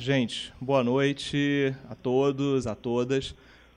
Gente. Boa noite a todos, a todas.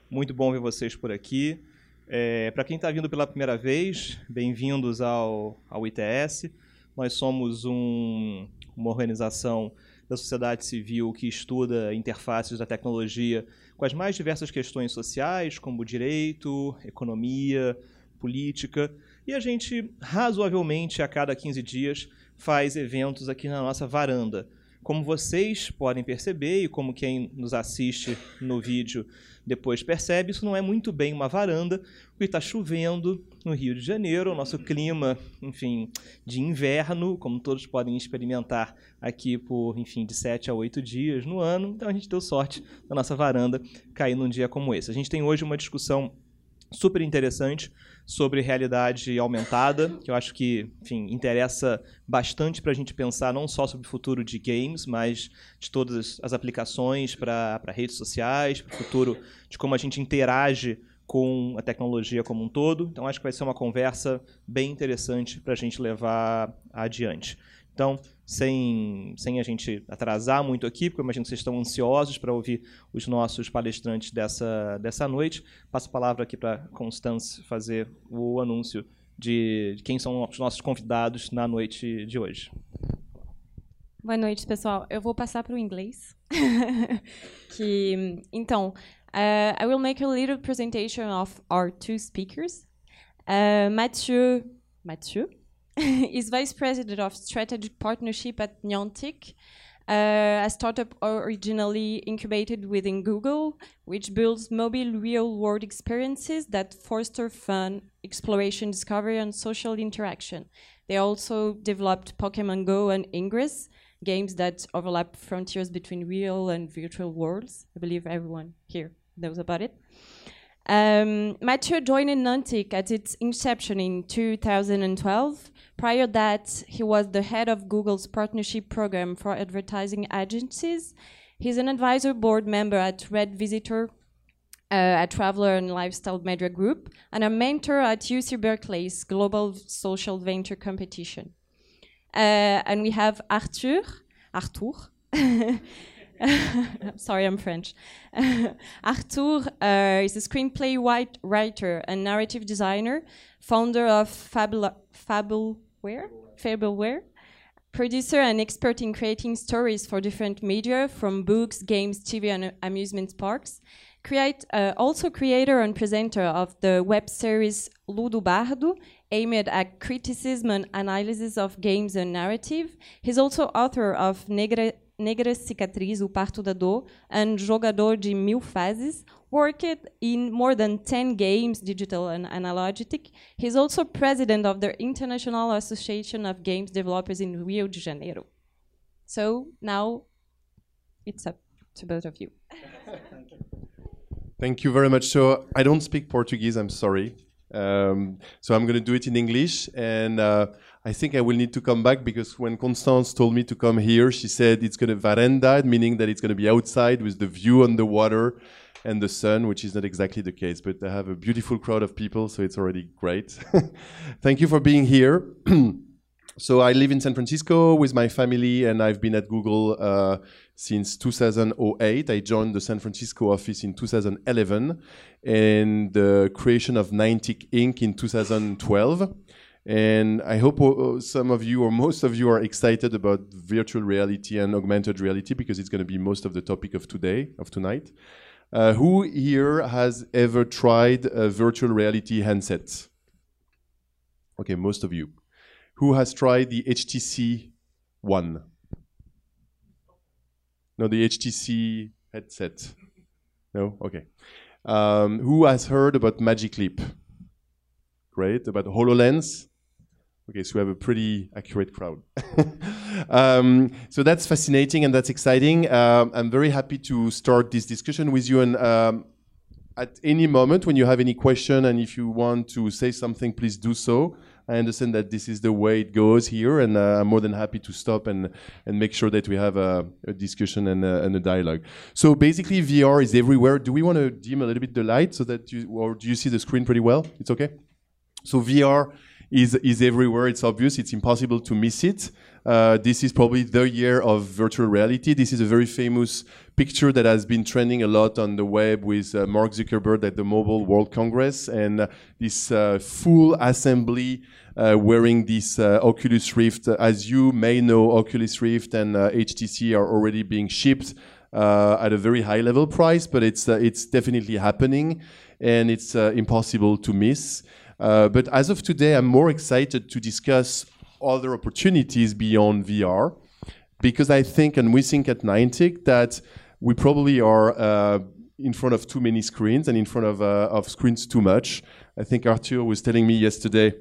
Muito bom ver vocês por aqui. É, Para quem está vindo pela primeira vez, bem-vindos ao, ao ITS. Nós somos um, uma organização da sociedade civil que estuda interfaces da tecnologia com as mais diversas questões sociais, como direito, economia, política. E a gente, razoavelmente, a cada 15 dias, faz eventos aqui na nossa varanda. Como vocês podem perceber, e como quem nos assiste no vídeo depois percebe, isso não é muito bem uma varanda, porque está chovendo no Rio de Janeiro, o nosso clima, enfim, de inverno, como todos podem experimentar aqui por, enfim, de sete a oito dias no ano. Então a gente deu sorte da nossa varanda cair num dia como esse. A gente tem hoje uma discussão super interessante sobre realidade aumentada, que eu acho que, enfim, interessa bastante para a gente pensar não só sobre o futuro de games, mas de todas as aplicações para redes sociais, para o futuro de como a gente interage com a tecnologia como um todo. Então, acho que vai ser uma conversa bem interessante para a gente levar adiante. Então, sem, sem a gente atrasar muito aqui, porque eu imagino que vocês estão ansiosos para ouvir os nossos palestrantes dessa, dessa noite, passo a palavra aqui para Constance fazer o anúncio de quem são os nossos convidados na noite de hoje. Boa noite, pessoal. Eu vou passar para o inglês. que, então, uh, I will make a little presentation of our two speakers. Uh, Mathieu, Mathieu is Vice President of Strategic Partnership at Niantic, uh, a startup originally incubated within Google, which builds mobile real-world experiences that foster fun, exploration, discovery, and social interaction. They also developed Pokemon Go and Ingress, games that overlap frontiers between real and virtual worlds. I believe everyone here knows about it. Um, Mathieu joined Niantic at its inception in 2012 Prior to that, he was the head of Google's partnership program for advertising agencies. He's an advisor board member at Red Visitor, uh, a traveler and lifestyle media group, and a mentor at UC Berkeley's Global Social Venture Competition. Uh, and we have Arthur, Arthur. Sorry, I'm French. Arthur uh, is a screenplay writer and narrative designer, founder of Fabula, Fable where? Fableware. Producer and expert in creating stories for different media, from books, games, TV, and uh, amusement parks. Create, uh, also creator and presenter of the web series Ludo Bardo, aimed at criticism and analysis of games and narrative. He's also author of Negra, Negra Cicatriz, O Parto da Dor, and Jogador de Mil Fases, worked in more than 10 games, digital and analog. He's also president of the International Association of Games Developers in Rio de Janeiro. So now it's up to both of you. Thank you very much. So I don't speak Portuguese, I'm sorry. Um, so I'm going to do it in English. And uh, I think I will need to come back because when Constance told me to come here, she said it's going to veranda, meaning that it's going to be outside with the view on the water and the sun, which is not exactly the case. But I have a beautiful crowd of people, so it's already great. Thank you for being here. so I live in San Francisco with my family, and I've been at Google uh, since 2008. I joined the San Francisco office in 2011, and the creation of Niantic Inc. in 2012. And I hope uh, some of you or most of you are excited about virtual reality and augmented reality because it's going to be most of the topic of today, of tonight. Uh, who here has ever tried a virtual reality handset? Okay, most of you. Who has tried the HTC One? No, the HTC headset. No? Okay. Um, who has heard about Magic Leap? Great. About HoloLens? Okay, so we have a pretty accurate crowd. um, so that's fascinating and that's exciting. Um, I'm very happy to start this discussion with you. And um, at any moment, when you have any question and if you want to say something, please do so. I understand that this is the way it goes here, and uh, I'm more than happy to stop and and make sure that we have a, a discussion and a, and a, dialogue. So basically, VR is everywhere. Do we want to dim a little bit the light so that you, or do you see the screen pretty well? It's okay. So VR is, is everywhere. It's obvious. It's impossible to miss it. Uh, this is probably the year of virtual reality. This is a very famous picture that has been trending a lot on the web with uh, Mark Zuckerberg at the Mobile World Congress and uh, this uh, full assembly uh, wearing this uh, Oculus Rift. As you may know, Oculus Rift and HTC are already being shipped at a very high level price, but it's it's definitely happening and it's impossible to miss. But as of today, I'm more excited to discuss other opportunities beyond VR because I think, and we think at Niantic, that we probably are uh, in front of too many screens and in front of, uh, of screens too much. I think Arthur was telling me yesterday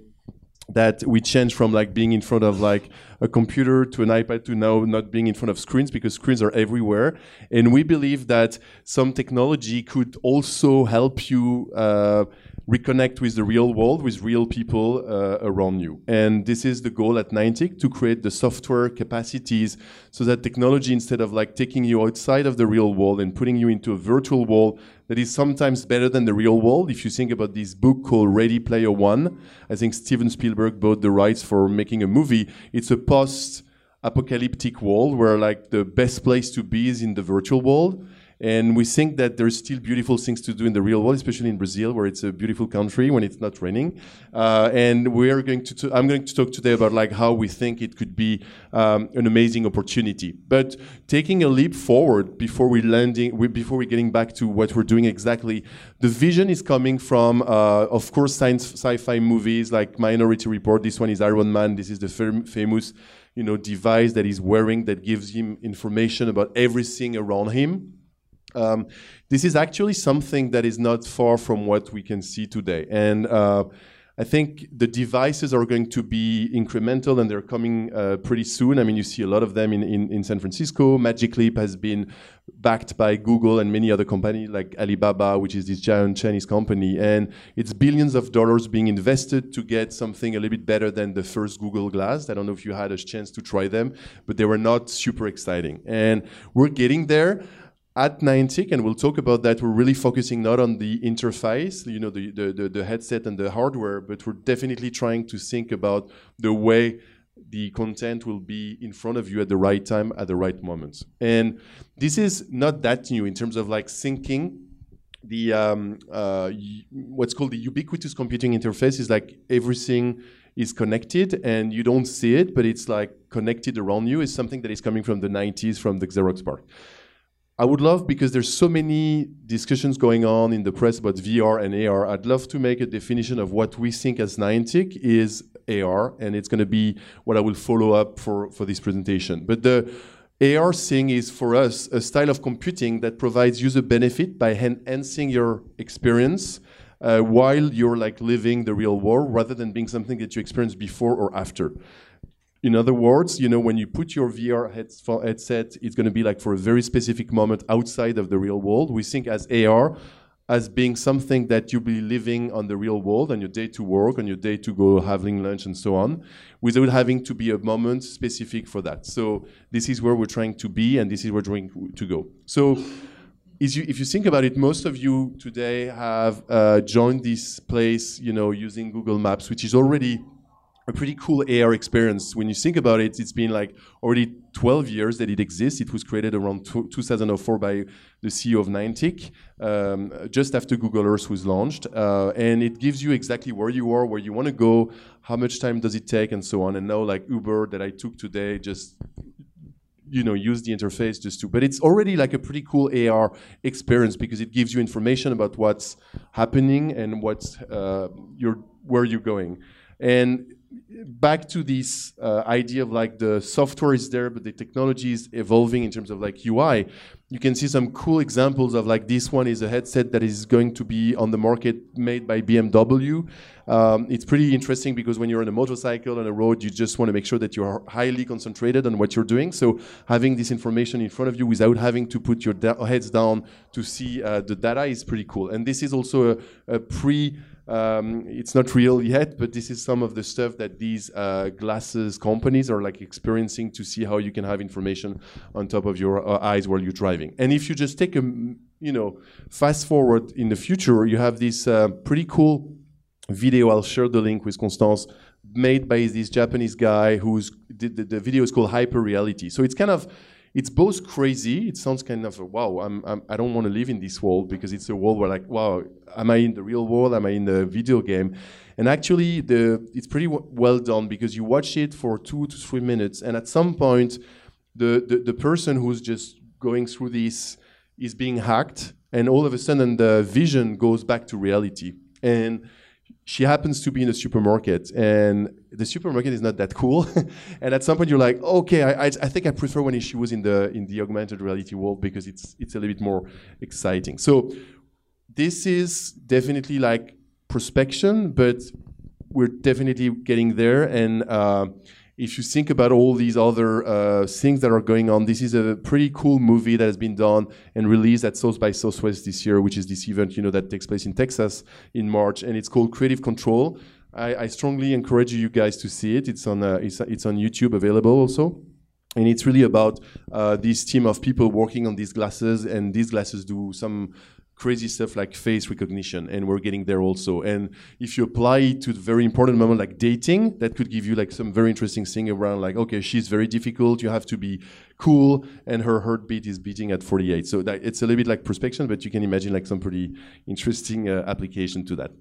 that we changed from like being in front of like a computer to an iPad to now not being in front of screens because screens are everywhere. And we believe that some technology could also help you uh, reconnect with the real world, with real people uh, around you. And this is the goal at Niantic to create the software capacities so that technology, instead of like taking you outside of the real world and putting you into a virtual world that is sometimes better than the real world. If you think about this book called Ready Player One, I think Steven Spielberg bought the rights for making a movie. It's a post apocalyptic world where like the best place to be is in the virtual world and we think that there's still beautiful things to do in the real world, especially in Brazil, where it's a beautiful country when it's not raining. Uh, and we are going to, I'm going to talk today about like how we think it could be um, an amazing opportunity. But taking a leap forward before we landing, we, before we getting back to what we're doing exactly, the vision is coming from, uh, of course, science sci-fi movies like Minority Report. This one is Iron Man. This is the fam famous you know, device that he's wearing that gives him information about everything around him. Um, this is actually something that is not far from what we can see today. And uh, I think the devices are going to be incremental and they're coming uh, pretty soon. I mean, you see a lot of them in, in, in, San Francisco. Magic Leap has been backed by Google and many other companies like Alibaba, which is this giant Chinese company. And it's billions of dollars being invested to get something a little bit better than the first Google Glass. I don't know if you had a chance to try them, but they were not super exciting. And we're getting there at Niantic, and we'll talk about that, we're really focusing not on the interface, you know, the, the, the, headset and the hardware, but we're definitely trying to think about the way the content will be in front of you at the right time, at the right moment. And this is not that new in terms of like syncing the um, uh, what's called the ubiquitous computing interface is like everything is connected and you don't see it, but it's like connected around you is something that is coming from the 90s from the Xerox PARC. I would love, because there's so many discussions going on in the press about VR and AR, I'd love to make a definition of what we think as Niantic is AR, and it's going to be what I will follow up for, for this presentation. But the AR thing is, for us, a style of computing that provides user benefit by enhancing your experience uh, while you're like living the real world, rather than being something that you experience before or after. In other words, you know, when you put your VR headset, it's going to be like for a very specific moment outside of the real world. We think as AR as being something that you'll be living on the real world on your day to work, on your day to go having lunch and so on, without having to be a moment specific for that. So this is where we're trying to be, and this is where we're trying to go. So you, if you think about it, most of you today have uh, joined this place, you know, using Google Maps, which is already a pretty cool AR experience. When you think about it, it's been like already 12 years that it exists. It was created around 2004 by the CEO of Niantic, um, just after Google Earth was launched. Uh, and it gives you exactly where you are, where you want to go, how much time does it take, and so on. And now, like Uber that I took today, just you know use the interface just to but it's already like a pretty cool AR experience because it gives you information about what's happening and what's uh, you're where you're going and back to this uh, idea of like the software is there, but the technology is evolving in terms of like UI. You can see some cool examples of like this one is a headset that is going to be on the market made by BMW. Um, it's pretty interesting because when you're on a motorcycle on a road, you just want to make sure that you're highly concentrated on what you're doing. So having this information in front of you without having to put your da heads down to see uh, the data is pretty cool. And this is also a, a pre um, it's not real yet, but this is some of the stuff that these uh, glasses companies are like experiencing to see how you can have information on top of your uh, eyes while you're driving. And if you just take a, you know, fast forward in the future, you have this uh, pretty cool video. I'll share the link with Constance, made by this Japanese guy who's the, the, the video is called Hyper Reality. So it's kind of it's both crazy. It sounds kind of wow. I'm, I'm I don't want to live in this world because it's a world where like wow, am I in the real world? Am I in the video game? And actually, the it's pretty well done because you watch it for two to three minutes, and at some point, the, the the person who's just going through this is being hacked, and all of a sudden the vision goes back to reality. And she happens to be in a supermarket and the supermarket is not that cool. And at some point you're like okay I, I, I, think i prefer when she was in the in the augmented reality world because it's it's a little bit more exciting. So this is definitely like prospection but we're definitely getting there. And uh, if you think about all these other uh, things that are going on, this is a pretty cool movie that has been done and released at South by Southwest this year, which is this event you know that takes place in Texas in March, and it's called Creative Control. I, I strongly encourage you guys to see it. It's on uh, it's, it's on YouTube available also. And it's really about uh, this team of people working on these glasses, and these glasses do some crazy stuff like face recognition and we're getting there also. And if you apply it to very important moment like dating that could give you like some very interesting thing around like okay she's very difficult you have to be cool and her heartbeat is beating at 48 so that, it's a little bit like prospection but you can imagine like some pretty interesting uh, application to that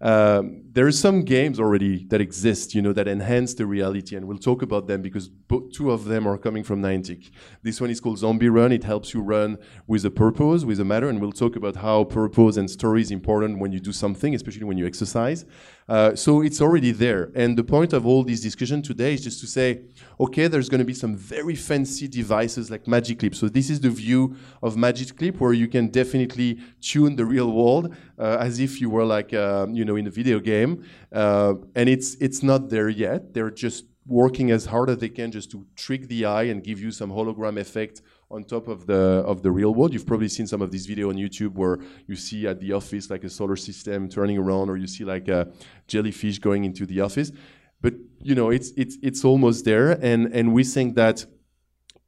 um, there are some games already that exist, you know, that enhance the reality, and we'll talk about them because two of them are coming from Niantic. This one is called Zombie Run. It helps you run with a purpose, with a matter, and we'll talk about how purpose and story is important when you do something, especially when you exercise. Uh, so it's already there. And the point of all this discussion today is just to say, okay, there's going to be some very fancy devices like Magic Leap. So this is the view of Magic Leap where you can definitely tune the real world uh, as if you were like, uh, you know, in a video game. Uh, and it's it's not there yet. They're just working as hard as they can just to trick the eye and give you some hologram effect on top of the of the real world. You've probably seen some of these video on YouTube where you see at the office like a solar system turning around, or you see like a jellyfish going into the office. But you know, it's it's it's almost there, and and we think that.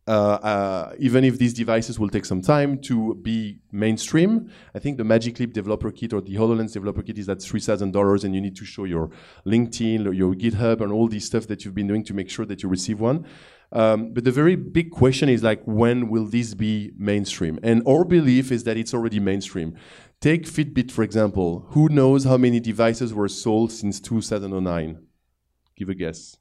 Uh, uh, even if these devices will take some time to be mainstream, I think the Magic Leap developer kit or the HoloLens developer kit is at $3,000 and you need to show your LinkedIn, or your GitHub, and all these stuff that you've been doing to make sure that you receive one. Um, but the very big question is like, when will this be mainstream? And our belief is that it's already mainstream. Take Fitbit, for example. Who knows how many devices were sold since 2009? Give a guess.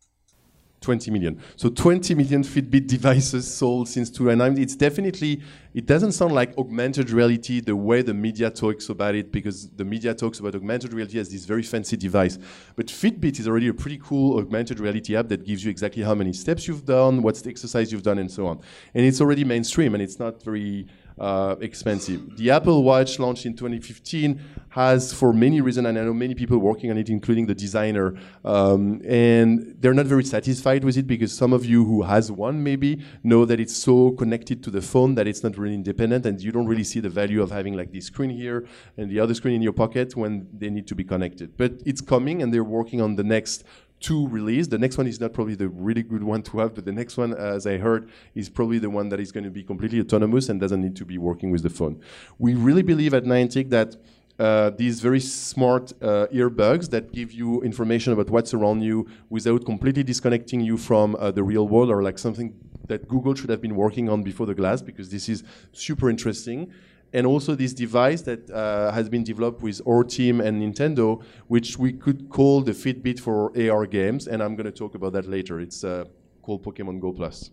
20 million. So 20 million Fitbit devices sold since 2009. It's definitely, it doesn't sound like augmented reality the way the media talks about it, because the media talks about augmented reality as this very fancy device. But Fitbit is already a pretty cool augmented reality app that gives you exactly how many steps you've done, what's the exercise you've done, and so on. And it's already mainstream, and it's not very uh, expensive. The Apple Watch launched in 2015 has, for many reasons, and I know many people working on it, including the designer, um, and they're not very satisfied with it because some of you who has one maybe know that it's so connected to the phone that it's not really independent, and you don't really see the value of having like this screen here and the other screen in your pocket when they need to be connected. But it's coming, and they're working on the next two release. The next one is not probably the really good one to have, but the next one, as I heard, is probably the one that is going to be completely autonomous and doesn't need to be working with the phone. We really believe at Niantic that uh, these very smart uh, earbuds that give you information about what's around you without completely disconnecting you from uh, the real world or like something that Google should have been working on before the glass because this is super interesting and also this device that uh, has been developed with our team and Nintendo, which we could call the Fitbit for AR games, and I'm going to talk about that later. It's uh, called Pokemon Go Plus.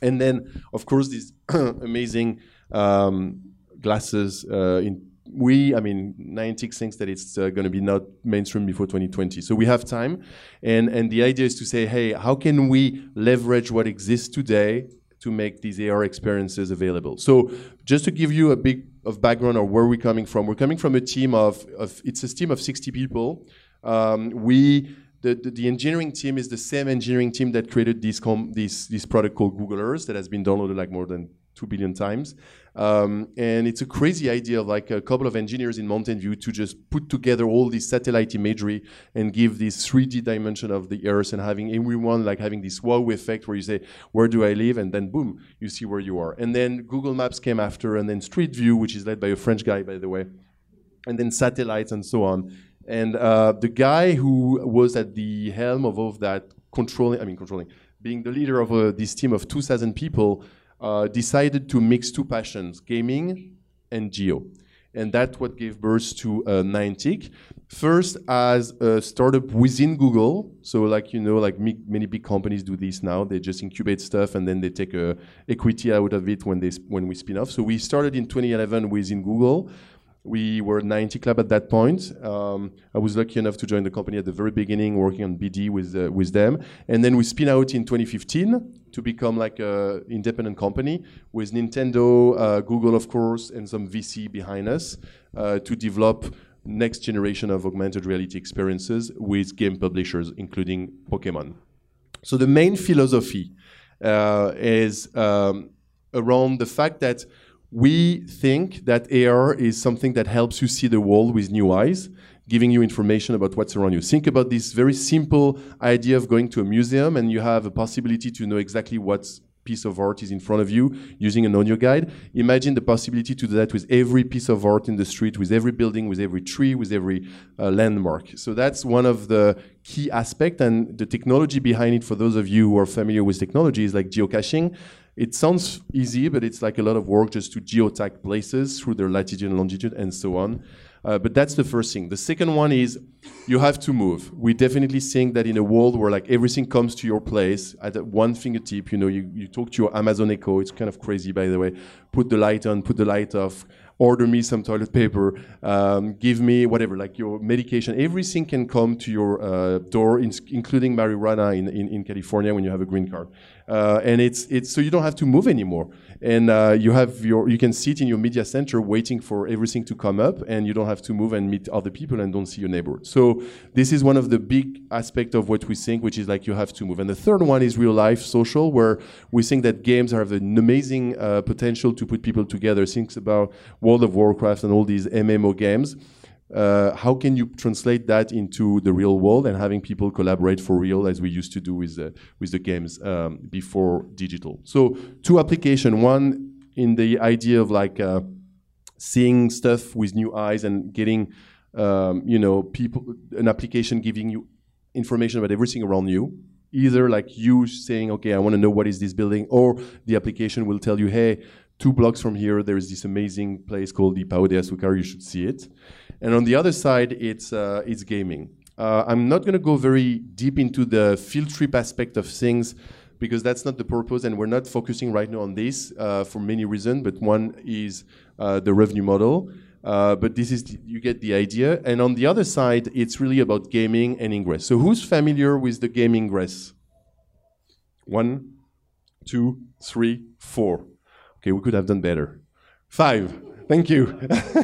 And then, of course, these amazing um, glasses. Uh, in we, I mean, Niantic thinks that it's uh, going to be not mainstream before 2020. So we have time, and and the idea is to say, hey, how can we leverage what exists today to make these AR experiences available. So just to give you a bit of background of where we're coming from, we're coming from a team of, of it's a team of 60 people. Um, we the, the, the, engineering team is the same engineering team that created this, com, this, this product called Google Earth that has been downloaded like more than 2 billion times. Um, and it's a crazy idea of like a couple of engineers in Mountain View to just put together all this satellite imagery and give this 3D dimension of the Earth and having everyone like having this wow effect where you say, where do I live? And then boom, you see where you are. And then Google Maps came after, and then Street View, which is led by a French guy, by the way, and then satellites and so on. And uh, the guy who was at the helm of all of that, controlling, I mean, controlling, being the leader of uh, this team of 2,000 people, uh, decided to mix two passions, gaming and geo. And that's what gave birth to uh, Niantic. First, as a startup within Google. So, like, you know, like many big companies do this now. They just incubate stuff and then they take uh, equity out of it when, they when we spin off. So, we started in 2011 within Google. We were 90 Club at that point. Um, I was lucky enough to join the company at the very beginning, working on BD with uh, with them, and then we spin out in 2015 to become like an independent company with Nintendo, uh, Google, of course, and some VC behind us uh, to develop next generation of augmented reality experiences with game publishers, including Pokemon. So the main philosophy uh, is um, around the fact that we think that AR is something that helps you see the world with new eyes, giving you information about what's around you. Think about this very simple idea of going to a museum and you have a possibility to know exactly what piece of art is in front of you using an audio guide. Imagine the possibility to do that with every piece of art in the street, with every building, with every tree, with every uh, landmark. So that's one of the key aspects and the technology behind it for those of you who are familiar with technology is like geocaching it sounds easy, but it's like a lot of work just to geotag places through their latitude and longitude and so on. Uh, but that's the first thing. The second one is you have to move. We definitely think that in a world where like everything comes to your place at one fingertip, you know, you, you talk to your Amazon Echo. It's kind of crazy, by the way. Put the light on, put the light off order me some toilet paper, um, give me whatever, like your medication. Everything can come to your uh, door, in, including marijuana in, in, in, California when you have a green card. Uh, and it's, it's so you don't have to move anymore. And uh, you have your, you can sit in your media center waiting for everything to come up, and you don't have to move and meet other people and don't see your neighbor. So this is one of the big aspects of what we think, which is like you have to move. And the third one is real life social, where we think that games have an amazing uh, potential to put people together. Think about World of Warcraft and all these MMO games. Uh, how can you translate that into the real world and having people collaborate for real as we used to do with the, with the games um, before digital? So two application, one in the idea of like uh, seeing stuff with new eyes and getting, um, you know, people, an application giving you information about everything around you. Either like you saying, okay, I want to know what is this building, or the application will tell you, hey, two blocks from here, there is this amazing place called the Pao de Azucar. You should see it. And on the other side, it's uh, it's gaming. Uh, I'm not going to go very deep into the field trip aspect of things because that's not the purpose, and we're not focusing right now on this uh, for many reasons. But one is uh, the revenue model. Uh, but this is the, you get the idea. And on the other side, it's really about gaming and ingress. So who's familiar with the game ingress? One, two, three, four. Okay, we could have done better. Five. Thank you.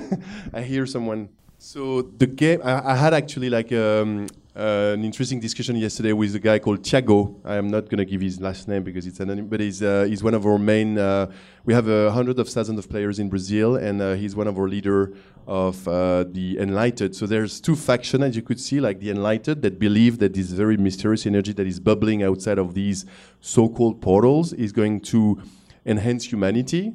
I hear someone. So the game, I, I had actually like um, uh, an interesting discussion yesterday with a guy called Thiago. I am not going to give his last name because it's anonymous, but he's, uh, he's one of our main. Uh, we have a hundred of thousands of players in Brazil, and uh, he's one of our leader of uh, the Enlightened. So there's two factions, as you could see, like the Enlightened that believe that this very mysterious energy that is bubbling outside of these so-called portals is going to enhance humanity,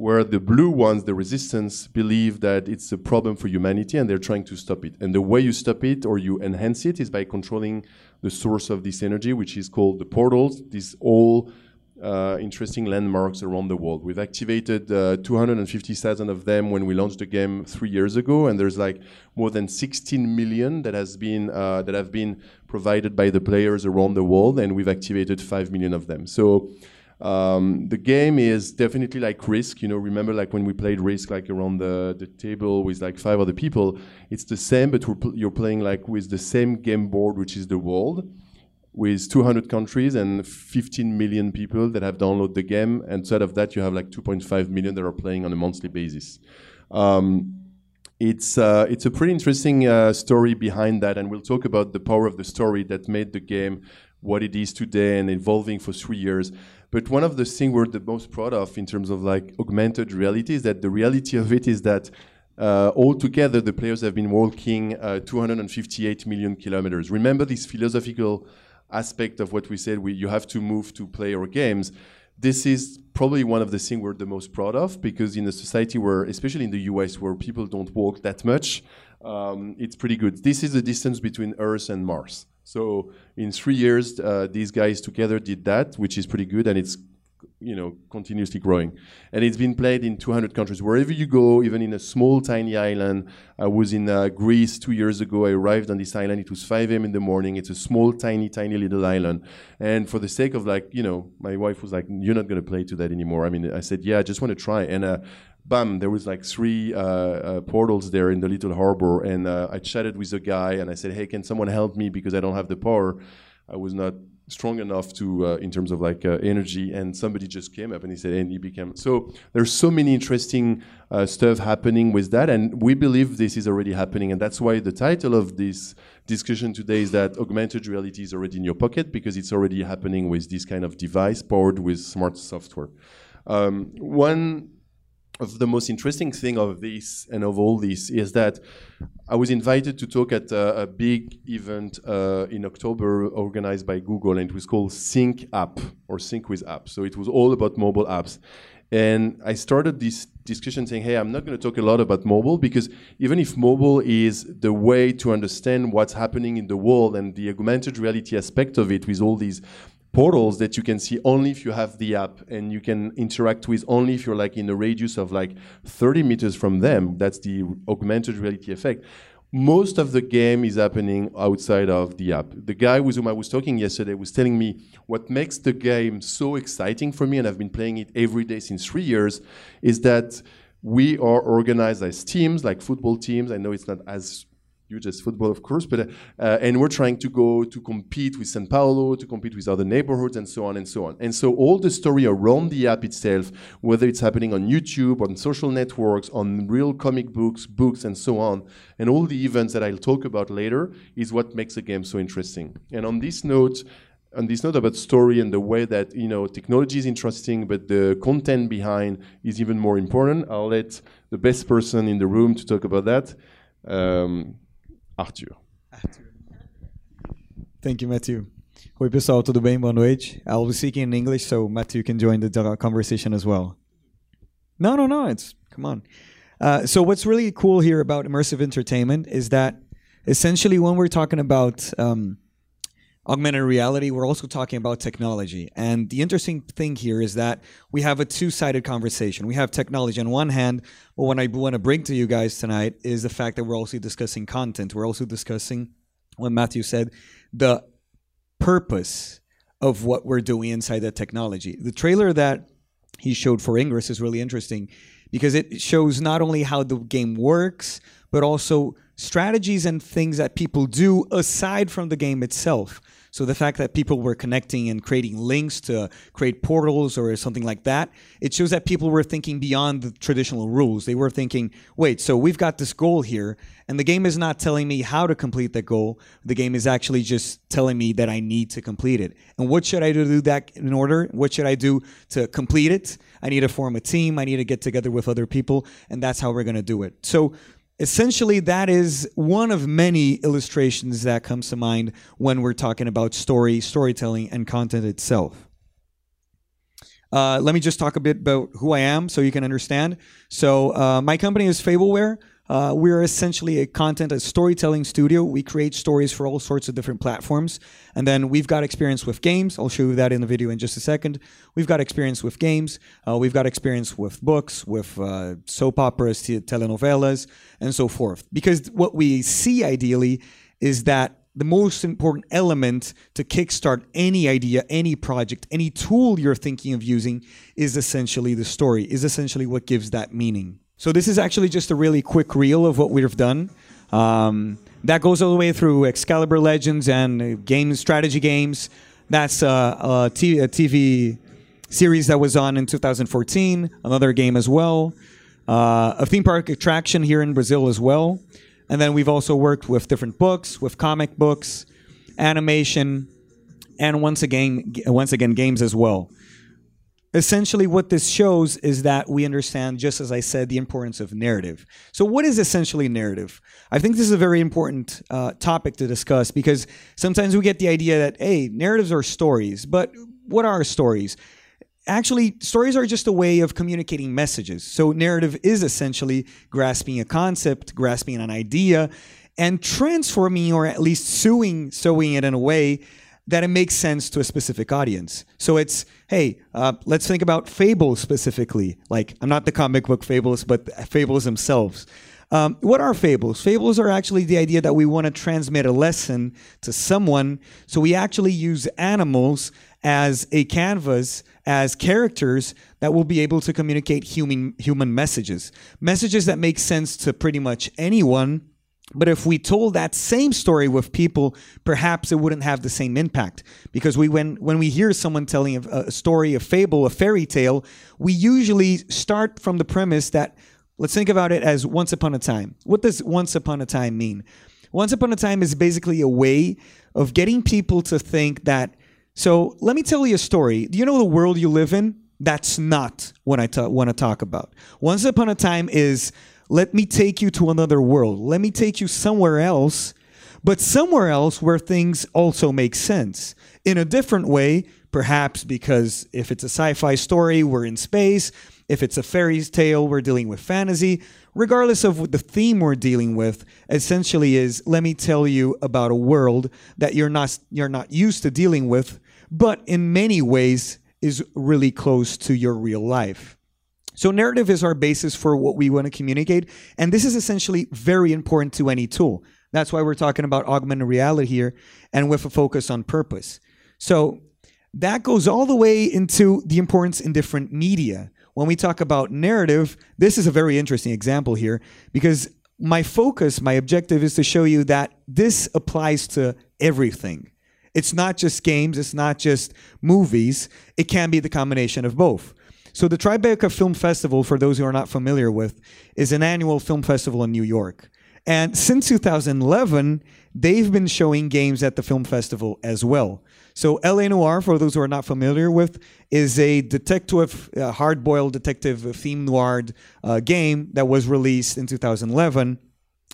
where the blue ones, the resistance, believe that it's a problem for humanity and they're trying to stop it. And the way you stop it or you enhance it is by controlling the source of this energy, which is called the portals, these all uh, interesting landmarks around the world. We've activated uh, 250,000 of them when we launched the game three years ago, and there's like more than 16 million that has been uh, that have been provided by the players around the world, and we've activated 5 million of them. So um, the game is definitely like Risk. You know, remember like when we played Risk like around the, the table with like five other people. It's the same, but pl you're playing like with the same game board, which is the world, with 200 countries and 15 million people that have downloaded the game. And instead of that, you have like 2.5 million that are playing on a monthly basis. Um, it's uh, it's a pretty interesting uh, story behind that, and we'll talk about the power of the story that made the game what it is today and evolving for three years. But one of the things we're the most proud of in terms of like augmented reality is that the reality of it is that uh, altogether the players have been walking uh, 258 million kilometers. Remember this philosophical aspect of what we said, we, you have to move to play our games. This is probably one of the things we're the most proud of because in a society where, especially in the US, where people don't walk that much, um, it's pretty good. This is the distance between Earth and Mars. So in three years, uh, these guys together did that, which is pretty good, and it's you know continuously growing. And it's been played in 200 countries. Wherever you go even in a small tiny island i was in uh, greece two years ago. I arrived on this island. It was 5 a.m in the morning. It's a small tiny tiny little island. And for the sake of like you know my wife was like you're not going to play to that anymore. I mean i said yeah i just want to try. And uh, bam there was like three uh, uh, portals there in the little harbor and uh, i chatted with a guy and i said hey can someone help me? Because i don't have the power. I was not strong enough to uh, in terms of like uh, energy and somebody just came up and he said and he became so there's so many interesting uh, stuff happening with that and we believe this is already happening and that's why the title of this discussion today is that augmented reality is already in your pocket because it's already happening with this kind of device powered with smart software. Um, one the most interesting thing of this and of all this is that I was invited to talk at a, a big event uh, in October organized by Google, and it was called Sync App or Sync with App. So it was all about mobile apps. And I started this discussion saying, hey, I'm not going to talk a lot about mobile because even if mobile is the way to understand what's happening in the world and the augmented reality aspect of it with all these portals that you can see only if you have the app and you can interact with only if you're like in a radius of like 30 meters from them. That's the augmented reality effect. Most of the game is happening outside of the app. The guy with whom I was talking yesterday was telling me what makes the game so exciting for me, and I've been playing it every day since three years, is that we are organized as teams, like football teams. I know it's not as as football, of course, but uh, and we're trying to go to compete with San Paulo, to compete with other neighborhoods, and so on and so on. And so all the story around the app itself, whether it's happening on YouTube, on social networks, on real comic books, books, and so on, and all the events that I'll talk about later, is what makes the game so interesting. And on this note. On this note about story and the way that you know technology is interesting, but the content behind is even more important. I'll let the best person in the room to talk about that. Um, Arthur. Arthur. Thank you, Matthew. Oi, pessoal, tudo bem? Boa noite. I'll be speaking in English, so Matthew can join the conversation as well. No, no, no. It's come on. Uh, so, what's really cool here about immersive entertainment is that essentially, when we're talking about um, augmented reality, we're also talking about technology. And the interesting thing here is that we have a two sided conversation. We have technology on one hand, but what I want to bring to you guys tonight is the fact that we're also discussing content. We're also discussing what Matthew said, the purpose of what we're doing inside that technology. The trailer that he showed for Ingress is really interesting because it shows not only how the game works, but also strategies and things that people do aside from the game itself. So the fact that people were connecting and creating links to create portals or something like that, it shows that people were thinking beyond the traditional rules. They were thinking, wait, so we've got this goal here, and the game is not telling me how to complete that goal. The game is actually just telling me that I need to complete it. And what should I do to do that in order? What should I do to complete it? I need to form a team. I need to get together with other people, and that's how we're going to do it. So essentially that is one of many illustrations that comes to mind when we're talking about story storytelling and content itself. Uh, let me just talk a bit about who i am so you can understand. So uh, my company is fableware uh, we're essentially a content, a storytelling studio. We create stories for all sorts of different platforms. And then we've got experience with games. I'll show you that in the video in just a second. We've got experience with games. Uh, we've got experience with books, with uh, soap operas, telenovelas, and so forth. Because what we see ideally is that the most important element to kickstart any idea, any project, any tool you're thinking of using is essentially the story, is essentially what gives that meaning. So this is actually just a really quick reel of what we've done. Um, that goes all the way through Excalibur Legends and uh, game strategy games. That's uh, a, TV series that was on in 2014. Another game as well. Uh, a theme park attraction here in Brazil as well. And then we've also worked with different books, with comic books, animation, and once again, once again, games as well essentially what this shows is that we understand just as i said the importance of narrative. So what is essentially narrative? I think this is a very important uh, topic to discuss because sometimes we get the idea that hey narratives are stories but what are stories? Actually stories are just a way of communicating messages. So narrative is essentially grasping a concept, grasping an idea, and transforming or at least sewing sewing it in a way that it makes sense to a specific audience. So it's, hey, uh, let's think about fables specifically. Like, I'm not the comic book fables, but fables themselves. Um, what are fables? Fables are actually the idea that we want to transmit a lesson to someone. So we actually use animals as a canvas, as characters that will be able to communicate human human messages, messages that make sense to pretty much anyone but if we told that same story with people, perhaps it wouldn't have the same impact. Because we, when, when we hear someone telling a, a story, a fable, a fairy tale, we usually start from the premise that, let's think about it as once upon a time. What does once upon a time mean? Once upon a time is basically a way of getting people to think that, so let me tell you a story. Do you know the world you live in? That's not what I want to talk about. Once upon a time is let me take you to another world. Let me take you somewhere else, but somewhere else where things also make sense in a different way, perhaps because if it's a sci fi story, we're in space. If it's a fairy tale, we're dealing with fantasy. Regardless of what the theme we're dealing with, essentially is let me tell you about a world that you're not you're not used to dealing with, but in many ways is really close to your real life. So narrative is our basis for what we want to communicate. And this is essentially very important to any tool. That's why we're talking about augmented reality here and with a focus on purpose. So that goes all the way into the importance in different media. When we talk about narrative, this is a very interesting example here because my focus, my objective is to show you that this applies to everything. It's not just games, it's not just movies, it can be the combination of both. So the Tribeca Film Festival, for those who are not familiar with, is an annual film festival in New York. And since 2011, they've been showing games at the film festival as well. So L.A. Noire, for those who are not familiar with, is a detective, hard-boiled detective theme noir uh, game that was released in 2011.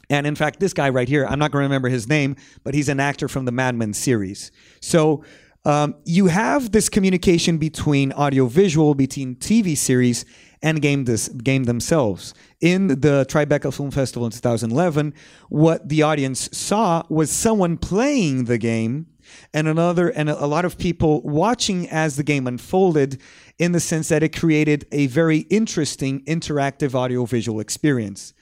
And in fact, this guy right here, I'm not going to remember his name, but he's an actor from the Mad Men series. So um, you have this communication between audiovisual, between TV series and game this game themselves. In the Tribeca Film Festival in 2011, what the audience saw was someone playing the game and another and a lot of people watching as the game unfolded in the sense that it created a very interesting interactive audiovisual experience.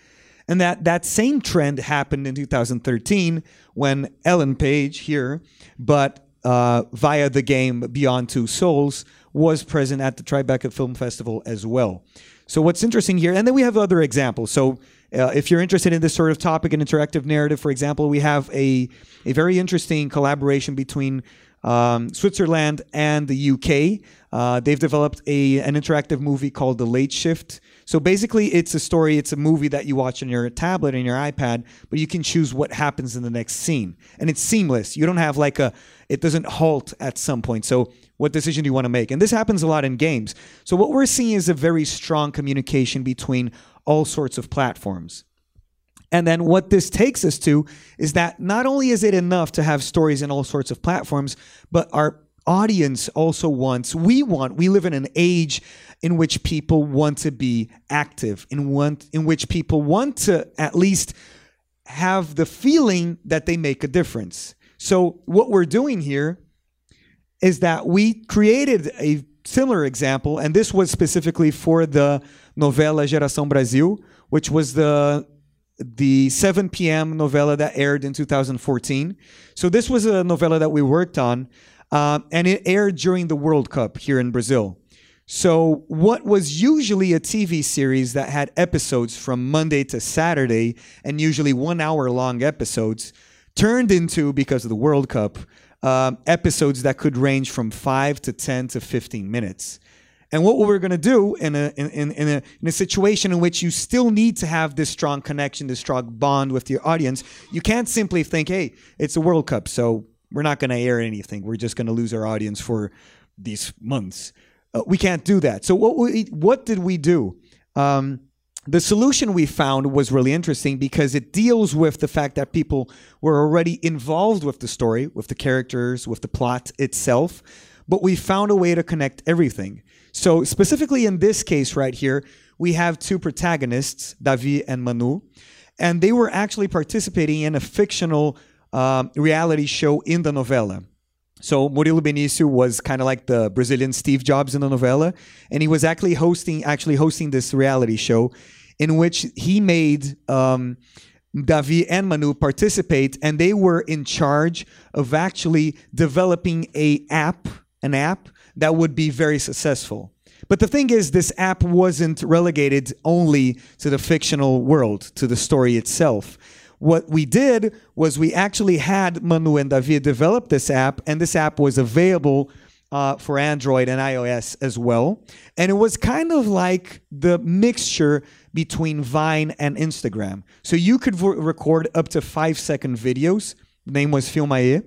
And that that same trend happened in 2013 when Ellen Page here, but uh, via the game Beyond Two Souls was present at the Tribeca Film Festival as well. So what's interesting here, and then we have other examples. So uh, if you're interested in this sort of topic and interactive narrative, for example, we have a a very interesting collaboration between um, Switzerland and the UK. Uh, they've developed a an interactive movie called The Late Shift. So basically, it's a story. It's a movie that you watch on your tablet and your iPad, but you can choose what happens in the next scene, and it's seamless. You don't have like a it doesn't halt at some point. So what decision do you want to make? And this happens a lot in games. So what we're seeing is a very strong communication between all sorts of platforms. And then what this takes us to is that not only is it enough to have stories in all sorts of platforms, but our audience also wants, we want, we live in an age in which people want to be active, in, want, in which people want to at least have the feeling that they make a difference. So, what we're doing here is that we created a similar example, and this was specifically for the novela Geração Brasil, which was the the 7 p.m. novella that aired in 2014. So this was a novella that we worked on, uh, and it aired during the World Cup here in Brazil. So what was usually a TV series that had episodes from Monday to Saturday, and usually one hour long episodes, turned into because of the World Cup um, episodes that could range from five to ten to fifteen minutes. And what we're going to do in a, in, in, a, in a situation in which you still need to have this strong connection, this strong bond with your audience, you can't simply think, hey, it's a World Cup, so we're not going to air anything. We're just going to lose our audience for these months. Uh, we can't do that. So what we, what did we do? Um, the solution we found was really interesting because it deals with the fact that people were already involved with the story, with the characters, with the plot itself, but we found a way to connect everything. So specifically in this case right here, we have two protagonists, Davi and Manu, and they were actually participating in a fictional um, reality show in the novella. So Murilo Benício was kind of like the Brazilian Steve Jobs in the novella, and he was actually hosting actually hosting this reality show, in which he made um, Davi and Manu participate, and they were in charge of actually developing a app, an app that would be very successful. But the thing is, this app wasn't relegated only to the fictional world, to the story itself. What we did was we actually had Manu and Davi develop this app, and this app was available uh, for Android and iOS as well. And it was kind of like the mixture between Vine and Instagram. So you could v- record up to five second videos. The name was Filmae.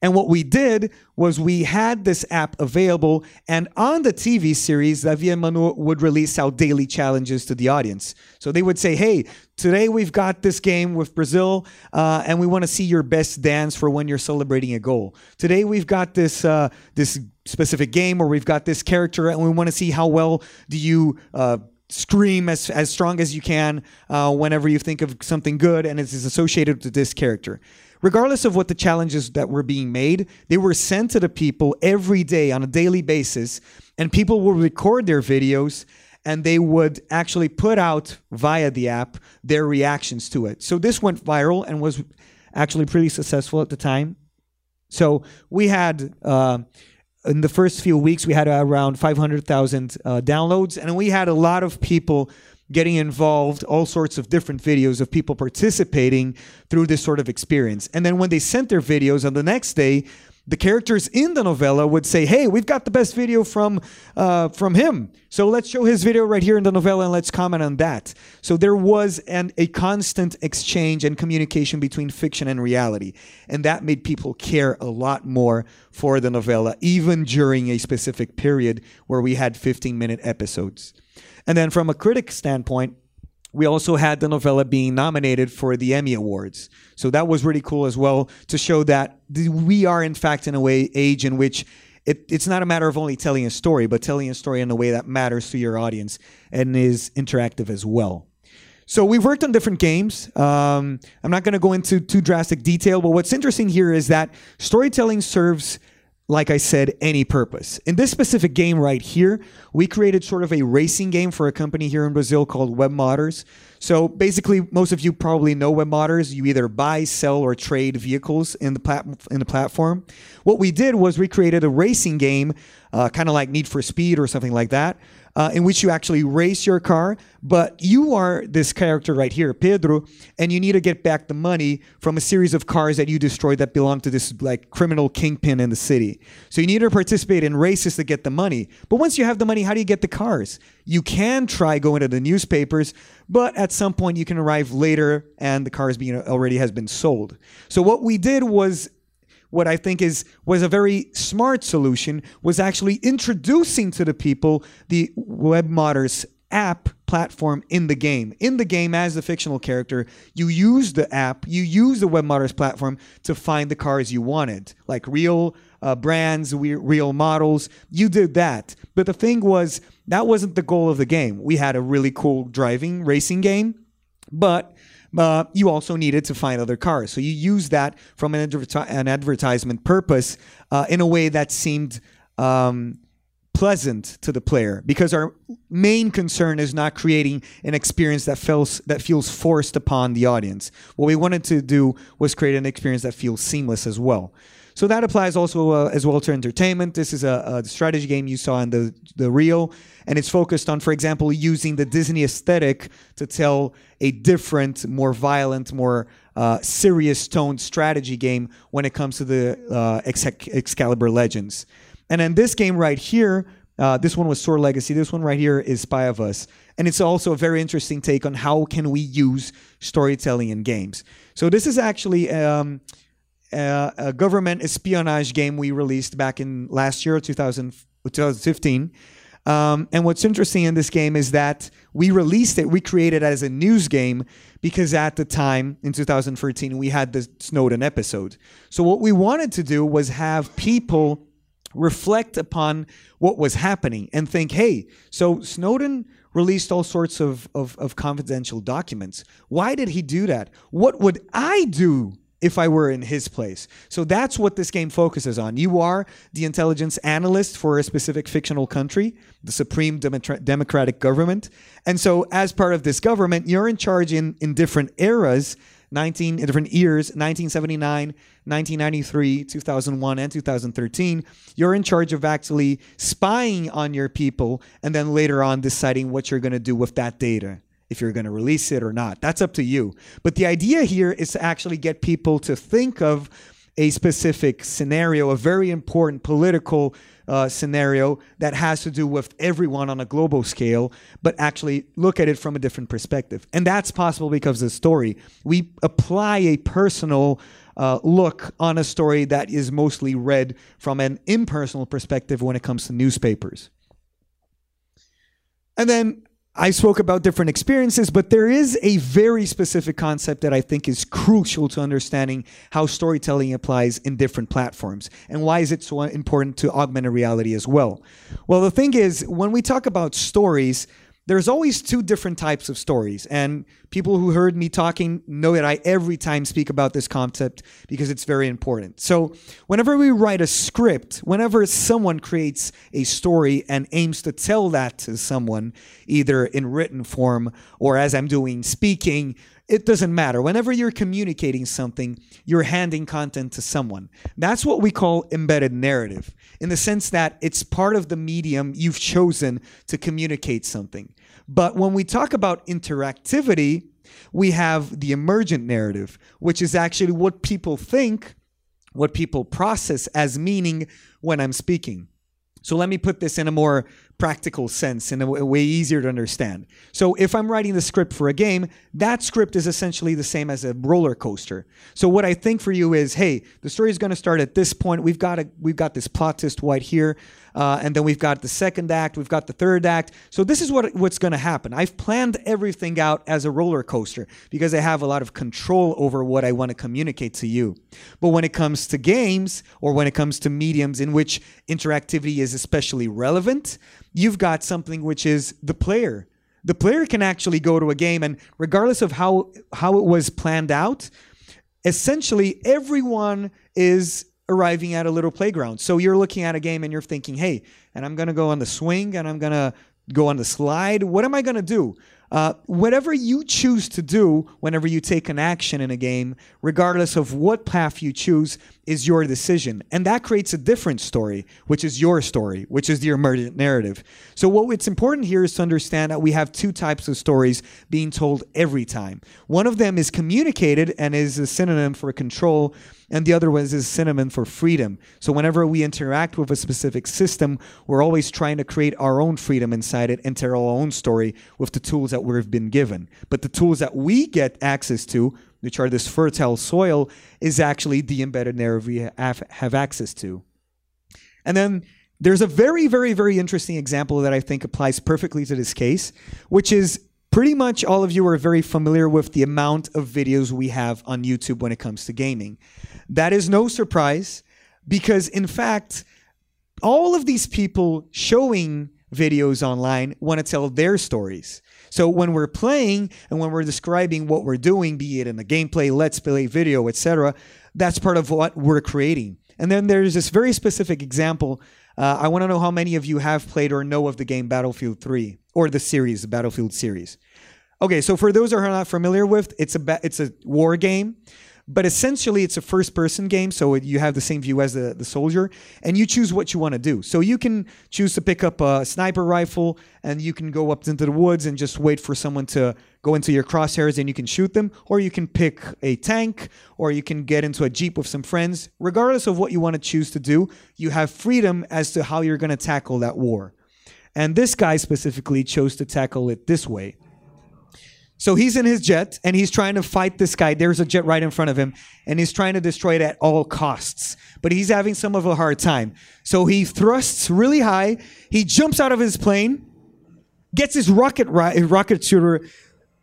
And what we did was we had this app available, and on the TV series, and Manu would release out daily challenges to the audience. So they would say, "Hey, today we've got this game with Brazil, uh, and we want to see your best dance for when you're celebrating a goal. Today we've got this uh, this specific game, or we've got this character, and we want to see how well do you." Uh, scream as, as strong as you can uh, whenever you think of something good and it is associated with this character regardless of what the challenges that were being made, they were sent to the people every day on a daily basis, and people would record their videos and they would actually put out via the app their reactions to it. So this went viral and was actually pretty successful at the time. So we had. Uh, in the first few weeks, we had around 500,000 uh, downloads, and we had a lot of people getting involved, all sorts of different videos of people participating through this sort of experience. And then when they sent their videos on the next day, the characters in the novella would say, "Hey, we've got the best video from uh, from him, so let's show his video right here in the novella and let's comment on that." So there was an a constant exchange and communication between fiction and reality, and that made people care a lot more for the novella, even during a specific period where we had 15 minute episodes. And then from a critic standpoint, we also had the novella being nominated for the Emmy Awards. So that was really cool as well to show that we are, in fact, in a way, age in which it, it's not a matter of only telling a story, but telling a story in a way that matters to your audience and is interactive as well. So we've worked on different games. Um, I'm not going to go into too drastic detail, but what's interesting here is that storytelling serves like I said, any purpose. In this specific game right here, we created sort of a racing game for a company here in Brazil called WebMotors. So basically, most of you probably know WebMotors. You either buy, sell, or trade vehicles in the plat- in the platform. What we did was we created a racing game, uh, kind of like Need for Speed or something like that, uh, in which you actually race your car, but you are this character right here, Pedro, and you need to get back the money from a series of cars that you destroyed that belong to this like criminal kingpin in the city. So you need to participate in races to get the money. But once you have the money, how do you get the cars? You can try going to the newspapers, but at some point you can arrive later and the cars being already has been sold. So what we did was what I think is was a very smart solution was actually introducing to the people the WebMotors app platform in the game. In the game, as the fictional character, you use the app, you use the WebMotors platform to find the cars you wanted, like real uh, brands, real models. You did that. But the thing was, that wasn't the goal of the game. We had a really cool driving racing game, but uh, you also needed to find other cars. So you use that from an, an advertisement purpose uh, in a way that seemed um, pleasant to the player because our main concern is not creating an experience that feels that feels forced upon the audience. What we wanted to do was create an experience that feels seamless as well. So that applies also uh, as well to entertainment. This is a, a, strategy game you saw in the the reel, and it's focused on, for example, using the Disney aesthetic to tell a different, more violent, more uh, serious toned strategy game when it comes to the uh, Excalibur Legends. And then this game right here, uh, this one was Sword Legacy. This one right here is Spy of Us, and it's also a very interesting take on how can we use storytelling in games. So this is actually. Um, uh, a government espionage game we released back in last year, 2000, 2015. Um, and what's interesting in this game is that we released it, we created it as a news game because at the time in 2013 we had the Snowden episode. So what we wanted to do was have people reflect upon what was happening and think, hey, so Snowden released all sorts of, of, of confidential documents. Why did he do that? What would I do if I were in his place. So that's what this game focuses on. You are the intelligence analyst for a specific fictional country, the supreme demotra- democratic government. And so as part of this government, you're in charge in, in different eras, 19 different years, 1979, 1993, 2001, and 2013. You're in charge of actually spying on your people and then later on deciding what you're going to do with that data if you're going to release it or not. That's up to you. But the idea here is to actually get people to think of a specific scenario, a very important political uh, scenario that has to do with everyone on a global scale, but actually look at it from a different perspective. And that's possible because of the story. We apply a personal uh, look on a story that is mostly read from an impersonal perspective when it comes to newspapers. And then I spoke about different experiences, but there is a very specific concept that I think is crucial to understanding how storytelling applies in different platforms. And why is it so important to augmented reality as well? Well, the thing is, when we talk about stories, there's always two different types of stories. And people who heard me talking know that I every time speak about this concept because it's very important. So, whenever we write a script, whenever someone creates a story and aims to tell that to someone, either in written form or as I'm doing speaking, it doesn't matter. Whenever you're communicating something, you're handing content to someone. That's what we call embedded narrative, in the sense that it's part of the medium you've chosen to communicate something. But when we talk about interactivity, we have the emergent narrative, which is actually what people think, what people process as meaning when I'm speaking. So let me put this in a more practical sense in a way easier to understand. So if I'm writing the script for a game, that script is essentially the same as a roller coaster. So what I think for you is, hey, the story is going to start at this point. We've got a we've got this plot twist right here, uh, and then we've got the second act, we've got the third act. So this is what what's going to happen. I've planned everything out as a roller coaster because I have a lot of control over what I want to communicate to you. But when it comes to games or when it comes to mediums in which interactivity is especially relevant, you've got something which is the player. The player can actually go to a game, and regardless of how how it was planned out, essentially everyone is arriving at a little playground. So you're looking at a game and you're thinking, hey, and I'm gonna go on the swing and I'm gonna go on the slide. What am I gonna do? Uh, whatever you choose to do whenever you take an action in a game, regardless of what path you choose, is your decision. And that creates a different story, which is your story, which is the emergent narrative. So, what it's important here is to understand that we have two types of stories being told every time. One of them is communicated and is a synonym for control, and the other one is a synonym for freedom. So, whenever we interact with a specific system, we're always trying to create our own freedom inside it and tell our own story with the tools that we've been given. But the tools that we get access to which are this fertile soil, is actually the embedded narrative we have, have access to. And then there's a very, very, very interesting example that I think applies perfectly to this case, which is pretty much all of you are very familiar with the amount of videos we have on YouTube when it comes to gaming. That is no surprise because, in fact, all of these people showing videos online want to tell their stories. So when we're playing and when we're describing what we're doing, be it in the gameplay, let's play video, etc., that's part of what we're creating. And then there's this very specific example. Uh, I want to know how many of you have played or know of the game Battlefield 3 or the series, the Battlefield series. Okay, so for those who are not familiar with, it's a it's a war game. But essentially, it's a first person game, so you have the same view as the, the soldier, and you choose what you want to do. So you can choose to pick up a sniper rifle, and you can go up into the woods and just wait for someone to go into your crosshairs and you can shoot them, or you can pick a tank, or you can get into a Jeep with some friends. Regardless of what you want to choose to do, you have freedom as to how you're going to tackle that war. And this guy specifically chose to tackle it this way. So he's in his jet and he's trying to fight this guy. There's a jet right in front of him and he's trying to destroy it at all costs. But he's having some of a hard time. So he thrusts really high. He jumps out of his plane, gets his rocket rocket shooter,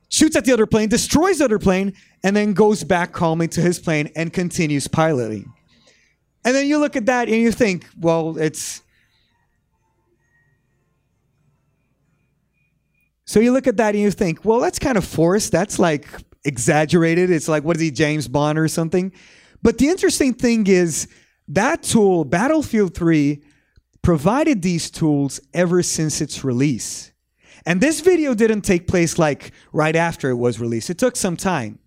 shoots at the other plane, destroys the other plane, and then goes back calmly to his plane and continues piloting. And then you look at that and you think, well, it's. So you look at that and you think, well, that's kind of forced. That's like exaggerated. It's like, what is he, James Bond or something? But the interesting thing is that tool, Battlefield 3, provided these tools ever since its release. And this video didn't take place like right after it was released, it took some time.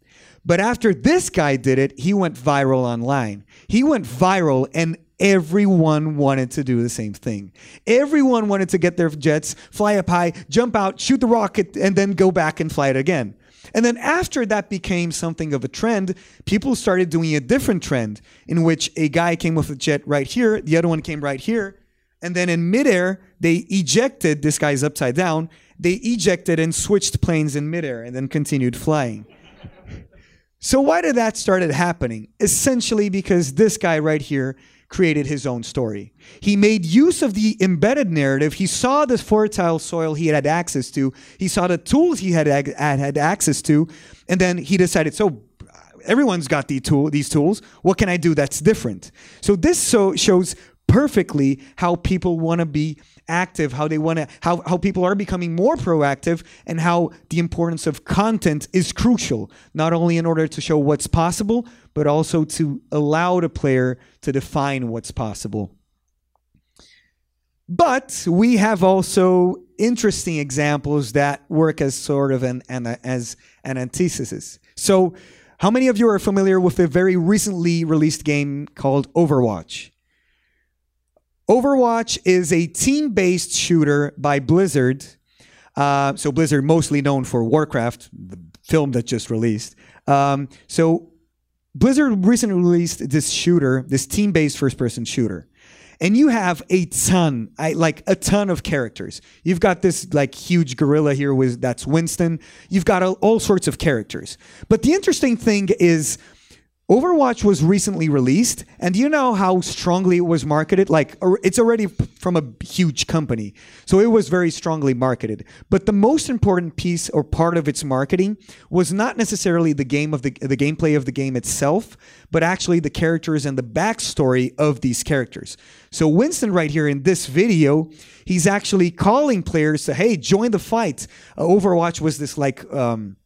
But after this guy did it, he went viral online. He went viral and everyone wanted to do the same thing. Everyone wanted to get their jets, fly up high, jump out, shoot the rocket, and then go back and fly it again. And then after that became something of a trend, people started doing a different trend in which a guy came with a jet right here, the other one came right here, and then in midair, they ejected, this guy's upside down, they ejected and switched planes in midair and then continued flying. So why did that started happening? Essentially because this guy right here created his own story. He made use of the embedded narrative. He saw the fertile soil he had access to. He saw the tools he had had access to, and then he decided, so everyone's got the tool, these tools. What can I do that's different? So this so shows perfectly how people want to be active, how they want to, how, how people are becoming more proactive, and how the importance of content is crucial, not only in order to show what's possible, but also to allow the player to define what's possible. But we have also interesting examples that work as sort of an, an as an antithesis. So, how many of you are familiar with a very recently released game called Overwatch? Overwatch is a team based shooter by Blizzard. Uh, so, Blizzard, mostly known for Warcraft, the film that just released. Um, so, Blizzard recently released this shooter, this team based first person shooter. And you have a ton, I, like a ton of characters. You've got this like huge gorilla here with that's Winston. You've got all, all sorts of characters. But the interesting thing is Overwatch was recently released, and you know how strongly it was marketed? Like, it's already from a huge company, so it was very strongly marketed. But the most important piece or part of its marketing was not necessarily the game of the the gameplay of the game itself, but actually the characters and the backstory of these characters. So Winston, right here in this video, he's actually calling players to, "Hey, join the fight." Uh, Overwatch was this like. Um,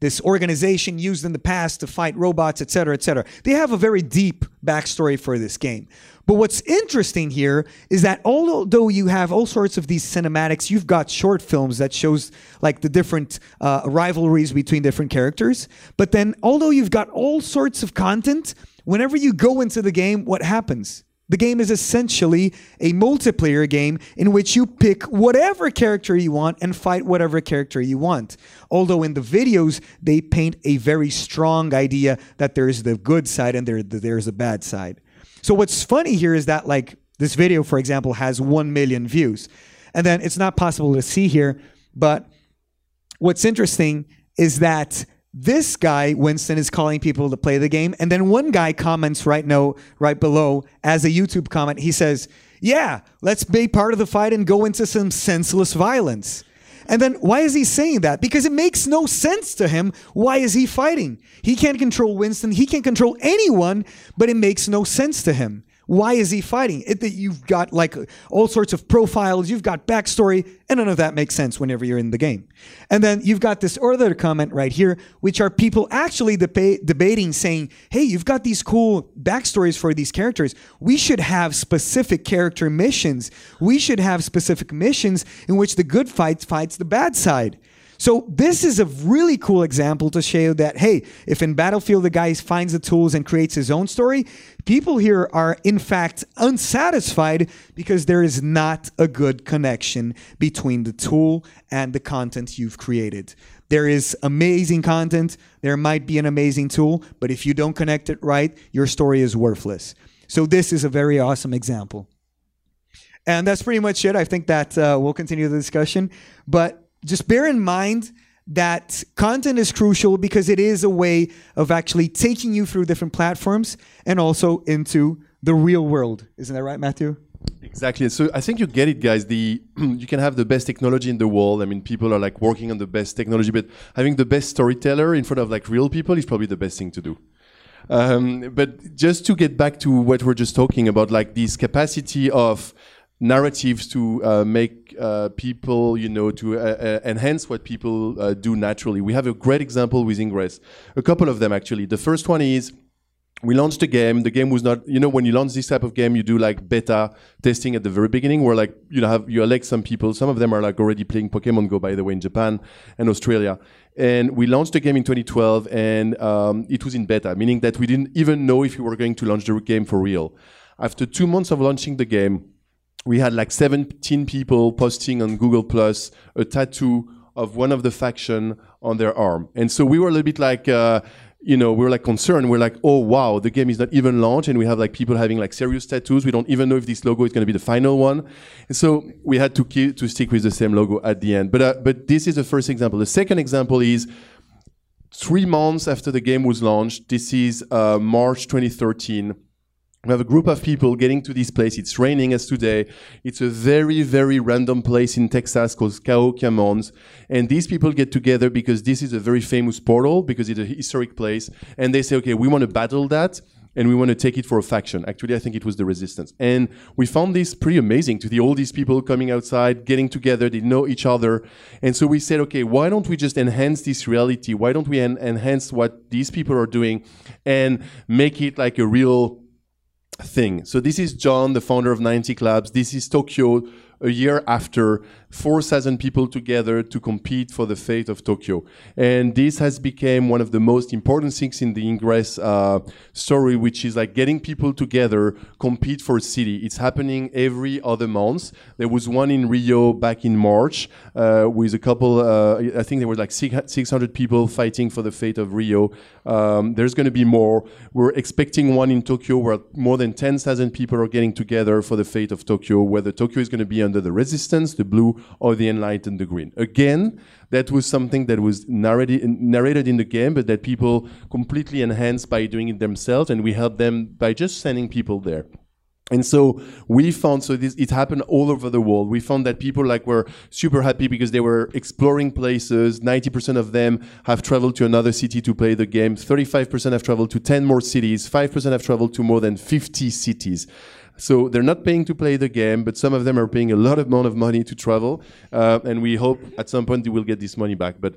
this organization used in the past to fight robots, etc., etc. They have a very deep backstory for this game. But what's interesting here is that although you have all sorts of these cinematics, you've got short films that shows like the different uh, rivalries between different characters. But then, although you've got all sorts of content, whenever you go into the game, what happens? The game is essentially a multiplayer game in which you pick whatever character you want and fight whatever character you want. Although in the videos, they paint a very strong idea that there's the good side and there, there's a bad side. So what's funny here is that like this video, for example, has 1 million views. And then it's not possible to see here, but what's interesting is that this guy Winston is calling people to play the game, and then one guy comments right now, right below, as a YouTube comment. He says, "Yeah, let's be part of the fight and go into some senseless violence." And then why is he saying that? Because it makes no sense to him. Why is he fighting? He can't control Winston. He can't control anyone, but it makes no sense to him. Why is he fighting? It, that you've got like all sorts of profiles, you've got backstory, and none of that makes sense whenever you're in the game. And then you've got this other comment right here, which are people actually deba- debating, saying, "Hey, you've got these cool backstories for these characters. We should have specific character missions. We should have specific missions in which the good fight fights the bad side." So this is a really cool example to show that hey, if in Battlefield the guy finds the tools and creates his own story, people here are in fact unsatisfied because there is not a good connection between the tool and the content you've created. There is amazing content, there might be an amazing tool, but if you don't connect it right, your story is worthless. So this is a very awesome example. And that's pretty much it. I think that uh, we'll continue the discussion. But just bear in mind that content is crucial because it is a way of actually taking you through different platforms and also into the real world. Isn't that right, Matthew? Exactly. So I think you get it, guys. The you can have the best technology in the world. I mean, people are like working on the best technology, but having the best storyteller in front of like real people is probably the best thing to do. Um, but just to get back to what we're just talking about, like this capacity of narratives to uh, make uh, people, you know, to uh, uh, enhance what people uh, do naturally. We have a great example with Ingress. A couple of them actually. The first one is we launched a game. The game was not, you know, when you launch this type of game, you do like beta testing at the very beginning, where like you know have you elect some people. Some of them are like already playing Pokemon Go, by the way, in Japan and Australia. And we launched the game in 2012, and um, it was in beta, meaning that we didn't even know if we were going to launch the game for real. After two months of launching the game, we had like 17 people posting on Google Plus a tattoo of one of the faction on their arm, and so we were a little bit like. Uh, you know, we are like concerned. We're like, oh wow, the game is not even launched, and we have like people having like serious tattoos. We don't even know if this logo is going to be the final one. And so we had to keep, to stick with the same logo at the end. But uh, but this is the first example. The second example is three months after the game was launched. This is uh, March 2013 we have a group of people getting to this place. It's raining as today. It's a very, very random place in Texas called Cahokia Mounds. And these people get together because this is a very famous portal, because it's a historic place. And they say, okay, we want to battle that and we want to take it for a faction. Actually, I think it was the resistance. And we found this pretty amazing to the all these people coming outside, getting together, they know each other. And so we said, okay, why don't we just enhance this reality? Why don't we en- enhance what these people are doing and make it like a real thing. So this is John, the founder of 90 Clubs. This is Tokyo a year after 4,000 people together to compete for the fate of Tokyo. And this has become one of the most important things in the Ingress uh, story, which is like getting people together, compete for a city. It's happening every other month. There was one in Rio back in March uh, with a couple, uh, I think there were like 600 people fighting for the fate of Rio. Um, there's going to be more. We're expecting one in Tokyo where more than 10,000 people are getting together for the fate of Tokyo, whether Tokyo is going to be under the resistance, the blue, or the enlightened, the green. Again, that was something that was narrated, narrated in the game, but that people completely enhanced by doing it themselves, and we helped them by just sending people there. And so we found, so this, it happened all over the world. We found that people like were super happy because they were exploring places. 90% of them have traveled to another city to play the game. 35% have traveled to 10 more cities. 5% have traveled to more than 50 cities. So they're not paying to play the game, but some of them are paying a lot of amount of money to travel, uh, and we hope at some point they will get this money back. But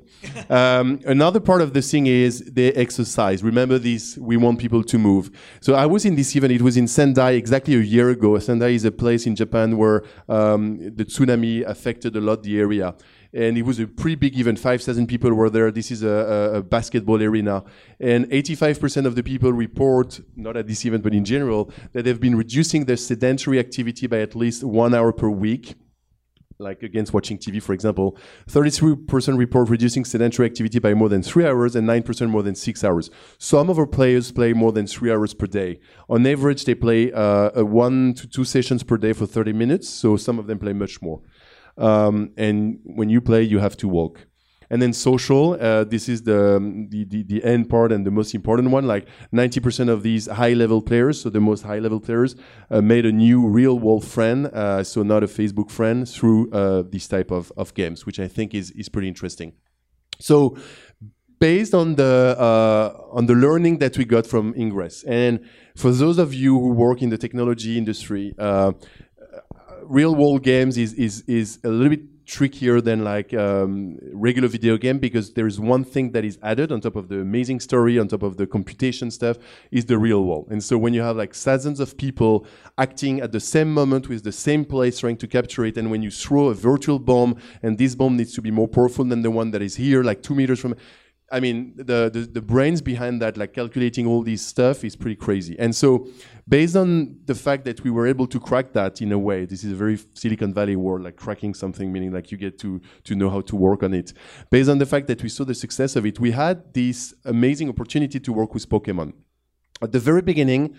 um, another part of the thing is they exercise. Remember this: we want people to move. So I was in this event. It was in Sendai exactly a year ago. Sendai is a place in Japan where um, the tsunami affected a lot the area and it was a pretty big event. 5,000 people were there. This is a, a, basketball arena. And 85% of the people report, not at this event, but in general, that they've been reducing their sedentary activity by at least one hour per week. Like against watching TV, for example, 33% report reducing sedentary activity by more than three hours and 9% more than six hours. Some of our players play more than three hours per day. On average, they play uh, one to two sessions per day for 30 minutes, so some of them play much more. Um, and when you play, you have to walk. And then social, uh, this is the, the, the, the, end part and the most important one. Like 90% of these high level players, so the most high level players, uh, made a new real world friend, uh, so not a Facebook friend, through uh, this type of, of games, which I think is, is pretty interesting. So based on the uh, on the learning that we got from Ingress, and for those of you who work in the technology industry, uh, real world games is, is, is a little bit trickier than like um, regular video game because there is one thing that is added on top of the amazing story on top of the computation stuff is the real world. And so when you have like thousands of people acting at the same moment with the same place trying to capture it and when you throw a virtual bomb and this bomb needs to be more powerful than the one that is here like two meters from I mean, the, the, the brains behind that, like calculating all this stuff, is pretty crazy. And so, based on the fact that we were able to crack that in a way, this is a very Silicon Valley world, like cracking something, meaning like you get to to know how to work on it. Based on the fact that we saw the success of it, we had this amazing opportunity to work with Pokemon. At the very beginning,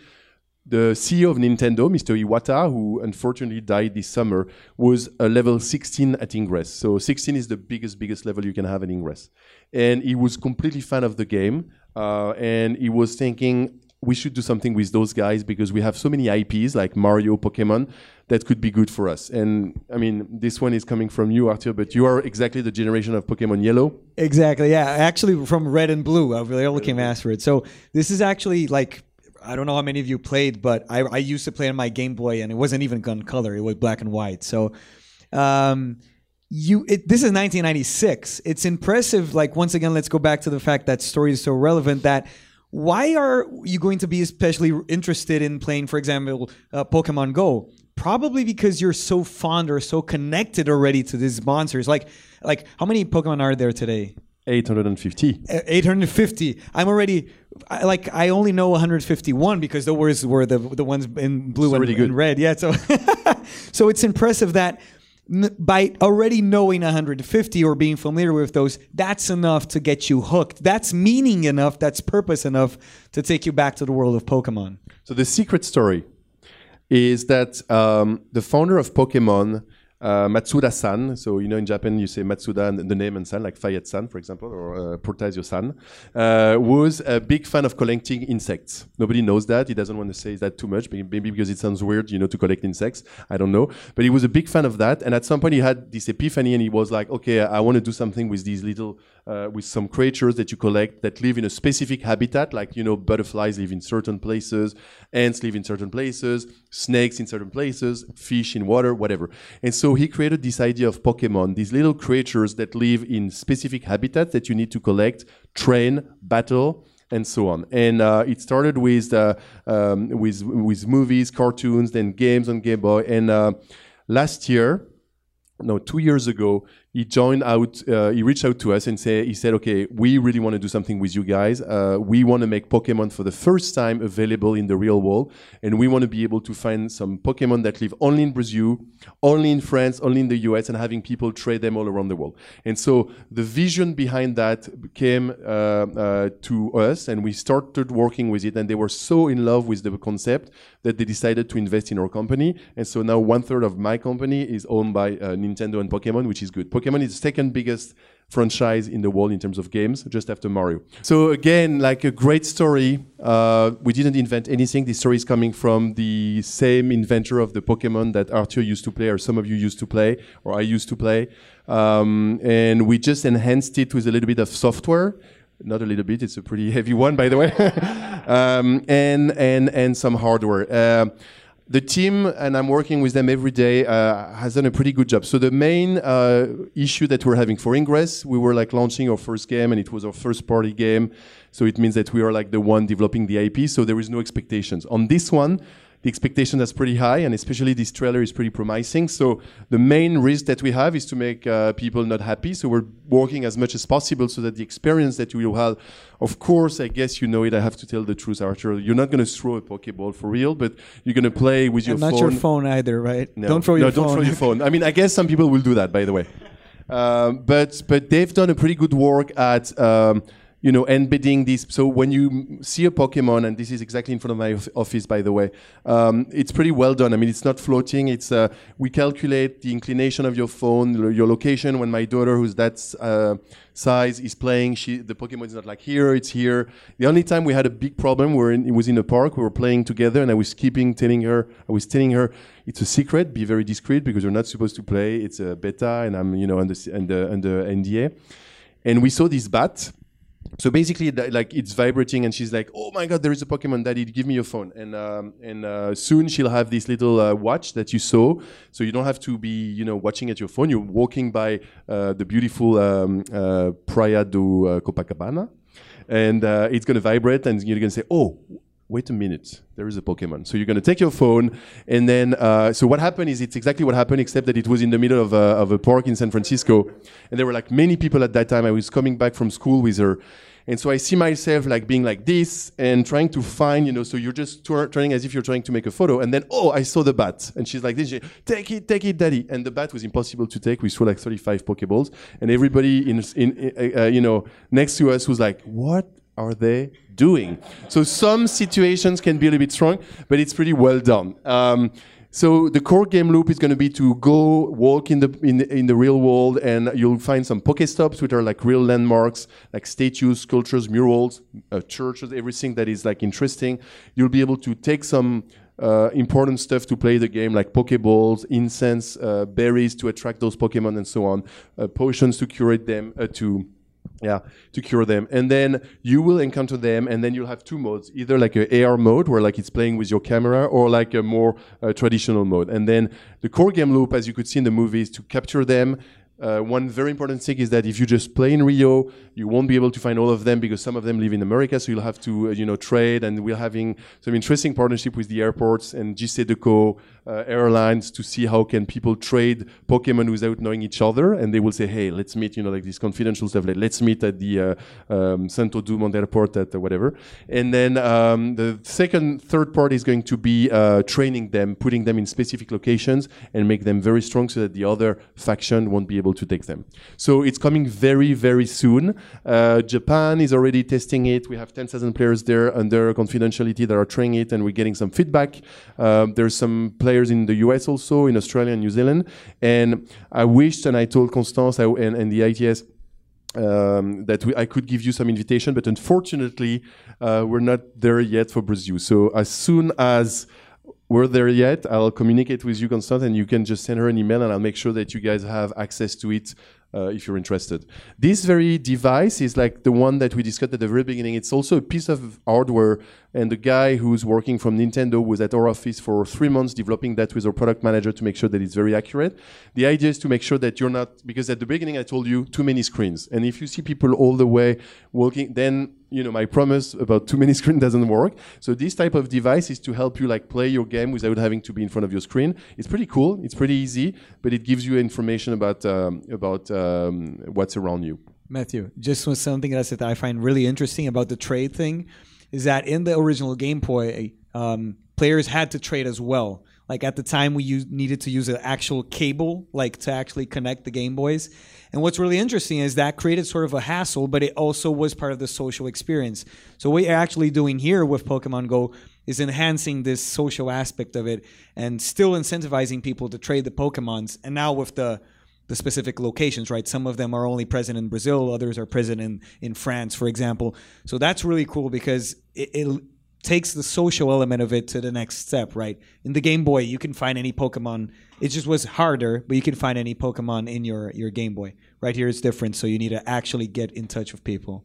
the CEO of Nintendo, Mr. Iwata, who unfortunately died this summer, was a level 16 at Ingress. So 16 is the biggest, biggest level you can have at Ingress. And he was completely fan of the game. Uh, and he was thinking, we should do something with those guys because we have so many IPs like Mario, Pokemon that could be good for us. And I mean, this one is coming from you, Arthur, but you are exactly the generation of Pokemon Yellow. Exactly. Yeah. Actually, from Red and Blue, I really only came after it. So this is actually like I don't know how many of you played, but I, I used to play on my Game Boy, and it wasn't even gun color; it was black and white. So, um, you it, this is 1996. It's impressive. Like once again, let's go back to the fact that story is so relevant that. Why are you going to be especially interested in playing, for example, uh, Pokemon Go? Probably because you're so fond or so connected already to these monsters. Like, like how many Pokemon are there today? 850. Uh, 850. I'm already I, like I only know 151 because those were the the ones in blue and, and red. Yeah, so so it's impressive that n- by already knowing 150 or being familiar with those, that's enough to get you hooked. That's meaning enough. That's purpose enough to take you back to the world of Pokemon. So the secret story is that um, the founder of Pokemon, uh, Matsuda-san, so you know in Japan you say Matsuda and the name and san, like Fayette-san, for example, or uh, Portasio-san, uh, was a big fan of collecting insects. Nobody knows that. He doesn't want to say that too much, maybe because it sounds weird, you know, to collect insects. I don't know. But he was a big fan of that. And at some point he had this epiphany and he was like, okay, I want to do something with these little uh, with some creatures that you collect that live in a specific habitat, like you know butterflies live in certain places, ants live in certain places, snakes in certain places, fish in water, whatever. And so he created this idea of Pokemon, these little creatures that live in specific habitats that you need to collect, train, battle and so on. And uh, it started with uh, um, with with movies, cartoons, then games on Game Boy. And uh, last year, no, two years ago, he joined out. Uh, he reached out to us and say he said, "Okay, we really want to do something with you guys. Uh, we want to make Pokemon for the first time available in the real world, and we want to be able to find some Pokemon that live only in Brazil, only in France, only in the US, and having people trade them all around the world." And so the vision behind that came uh, uh, to us, and we started working with it. And they were so in love with the concept that they decided to invest in our company. And so now one third of my company is owned by uh, Nintendo and Pokemon, which is good. Pokemon is the second biggest franchise in the world in terms of games, just after Mario. So again, like a great story. Uh, we didn't invent anything. This story is coming from the same inventor of the Pokemon that Arthur used to play, or some of you used to play, or I used to play. Um, and we just enhanced it with a little bit of software not a little bit it's a pretty heavy one by the way um, and and and some hardware uh, the team and i'm working with them every day uh, has done a pretty good job. So the main uh, issue that we're having for ingress we were like launching our first game and it was our first party game. So it means that we are like the one developing the ip so there is no expectations. On this one the expectation is pretty high, and especially this trailer is pretty promising. So the main risk that we have is to make uh, people not happy. So we're working as much as possible so that the experience that you will have, of course, I guess you know it. I have to tell the truth, Arthur. You're not going to throw a Pokeball for real, but you're going to play with your and not phone. your phone either, right? No. Don't throw no, your don't phone. throw your phone. I mean, I guess some people will do that, by the way. Um, but but they've done a pretty good work at um, you know embedding this. So when you see a Pokemon, and this is exactly in front of my of- office, by the way, um, it's pretty well done. I mean, it's not floating. It's uh, we calculate the inclination of your phone, your location. When my daughter, who's that uh, size, is playing, she the Pokemon is not like here. It's here. The only time we had a big problem, we in, it was in a park. We were playing together, and I was keeping telling her, I was telling her, it's a secret. Be very discreet because you're not supposed to play. It's a beta, and I'm you know under under under NDA. And we saw this bat. So basically, like it's vibrating, and she's like, "Oh my God, there is a Pokemon, Daddy! Give me your phone." And um, and uh, soon she'll have this little uh, watch that you saw, so you don't have to be, you know, watching at your phone. You're walking by uh, the beautiful um, uh, Praia do uh, Copacabana, and uh, it's gonna vibrate, and you're gonna say, "Oh." Wait a minute, there is a Pokemon. So you're going to take your phone, and then, uh, so what happened is it's exactly what happened, except that it was in the middle of a, of a park in San Francisco. And there were like many people at that time. I was coming back from school with her. And so I see myself like being like this and trying to find, you know, so you're just tur- turning as if you're trying to make a photo. And then, oh, I saw the bat. And she's like this, she, take it, take it, daddy. And the bat was impossible to take. We threw like 35 Pokeballs. And everybody in, in uh, uh, you know, next to us was like, what are they doing? So some situations can be a little bit strong, but it's pretty well done. Um, So the core game loop is going to be to go walk in the in the, in the real world, and you'll find some Pokestops, which are like real landmarks, like statues, sculptures, murals, uh, churches, everything that is like interesting. You'll be able to take some uh, important stuff to play the game, like Pokeballs, incense, uh, berries to attract those Pokemon, and so on, uh, potions to curate them, uh, to yeah, to cure them. And then you will encounter them, and then you'll have two modes, either like a AR mode, where like it's playing with your camera, or like a more uh, traditional mode. And then the core game loop, as you could see in the movie, is to capture them, uh, one very important thing is that if you just play in Rio, you won't be able to find all of them because some of them live in America, so you'll have to, uh, you know, trade. And we're having some interesting partnership with the airports and JC Decaux uh, Airlines to see how can people trade Pokemon without knowing each other. And they will say, hey, let's meet, you know, like this confidential stuff. Like, let's meet at the uh, um, Santos Dumont Airport at whatever. And then um, the second, third part is going to be uh, training them, putting them in specific locations, and make them very strong so that the other faction won't be able to take them. So it's coming very, very soon. Uh, Japan is already testing it. We have 10,000 players there under confidentiality that are trying it, and we're getting some feedback. Um, there's some players in the US also, in Australia and New Zealand. And I wished, and I told Constance I, and, and the ITS, um, that we, I could give you some invitation, but unfortunately, uh, we're not there yet for Brazil. So as soon as we're there yet. I'll communicate with you, Constance, and you can just send her an email, and I'll make sure that you guys have access to it uh, if you're interested. This very device is like the one that we discussed at the very beginning. It's also a piece of hardware, and the guy who's working from Nintendo was at our office for three months developing that with our product manager to make sure that it's very accurate. The idea is to make sure that you're not, because at the beginning I told you too many screens, and if you see people all the way walking, then you know my promise about too many screen doesn't work. So this type of device is to help you like play your game without having to be in front of your screen. It's pretty cool. It's pretty easy, but it gives you information about um, about um, what's around you. Matthew, just was something that I find really interesting about the trade thing is that in the original Game Boy, um, players had to trade as well. Like at the time, we used, needed to use an actual cable, like to actually connect the Game Boys. And what's really interesting is that created sort of a hassle, but it also was part of the social experience. So what you're actually doing here with Pokemon Go is enhancing this social aspect of it and still incentivizing people to trade the Pokemons. And now with the the specific locations, right? Some of them are only present in Brazil, others are present in, in France, for example. So that's really cool because it, it takes the social element of it to the next step, right? In the Game Boy, you can find any Pokemon. It just was harder, but you can find any Pokemon in your, your Game Boy. Right here, it's different, so you need to actually get in touch with people.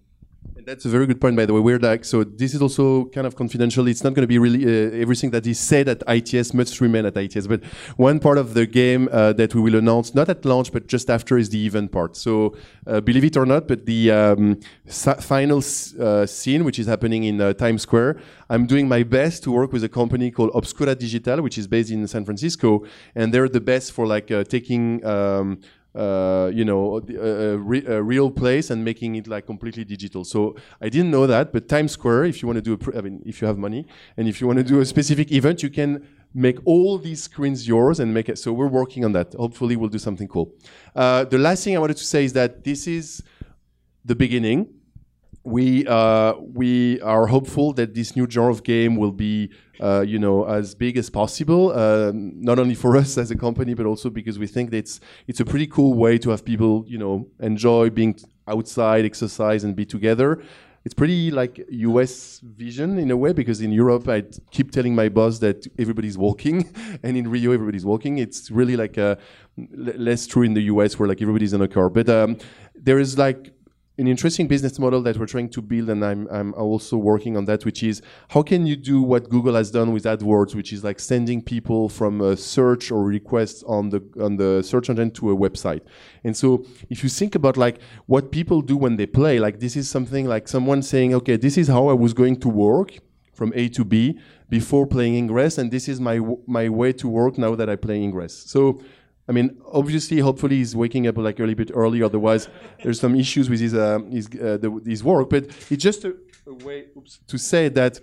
And that's a very good point, by the way. We're like, so this is also kind of confidential. It's not going to be really uh, everything that is said at ITS must remain at ITS. But one part of the game uh, that we will announce, not at launch, but just after, is the event part. So uh, believe it or not, but the um, final uh, scene, which is happening in uh, Times Square, I'm doing my best to work with a company called Obscura Digital, which is based in San Francisco, and they're the best for like uh, taking. Um, uh, you know, a, re a, real place and making it like completely digital. So I didn't know that, but Times Square, if you want to do a, I mean, if you have money and if you want to do a specific event, you can make all these screens yours and make it. So we're working on that. Hopefully, we'll do something cool. Uh, the last thing I wanted to say is that this is the beginning. We uh, we are hopeful that this new genre of game will be uh, you know, as big as possible. Uh, not only for us as a company, but also because we think that it's it's a pretty cool way to have people, you know, enjoy being outside, exercise, and be together. It's pretty like US vision in a way because in Europe I keep telling my boss that everybody's walking, and in Rio everybody's walking. It's really like a, less true in the US where like everybody's in a car. But um, there is like an interesting business model that we're trying to build, and I'm, I'm also working on that, which is how can you do what Google has done with AdWords, which is like sending people from a search or request on the on the search engine to a website. And so if you think about like what people do when they play, like this is something like someone saying, okay, this is how I was going to work from A to B before playing Ingress, and this is my my way to work now that I play Ingress. So I mean, obviously, hopefully, he's waking up like a little bit early. Otherwise, there's some issues with his uh, his, uh, the, his work. But it's just a, a way oops, to say that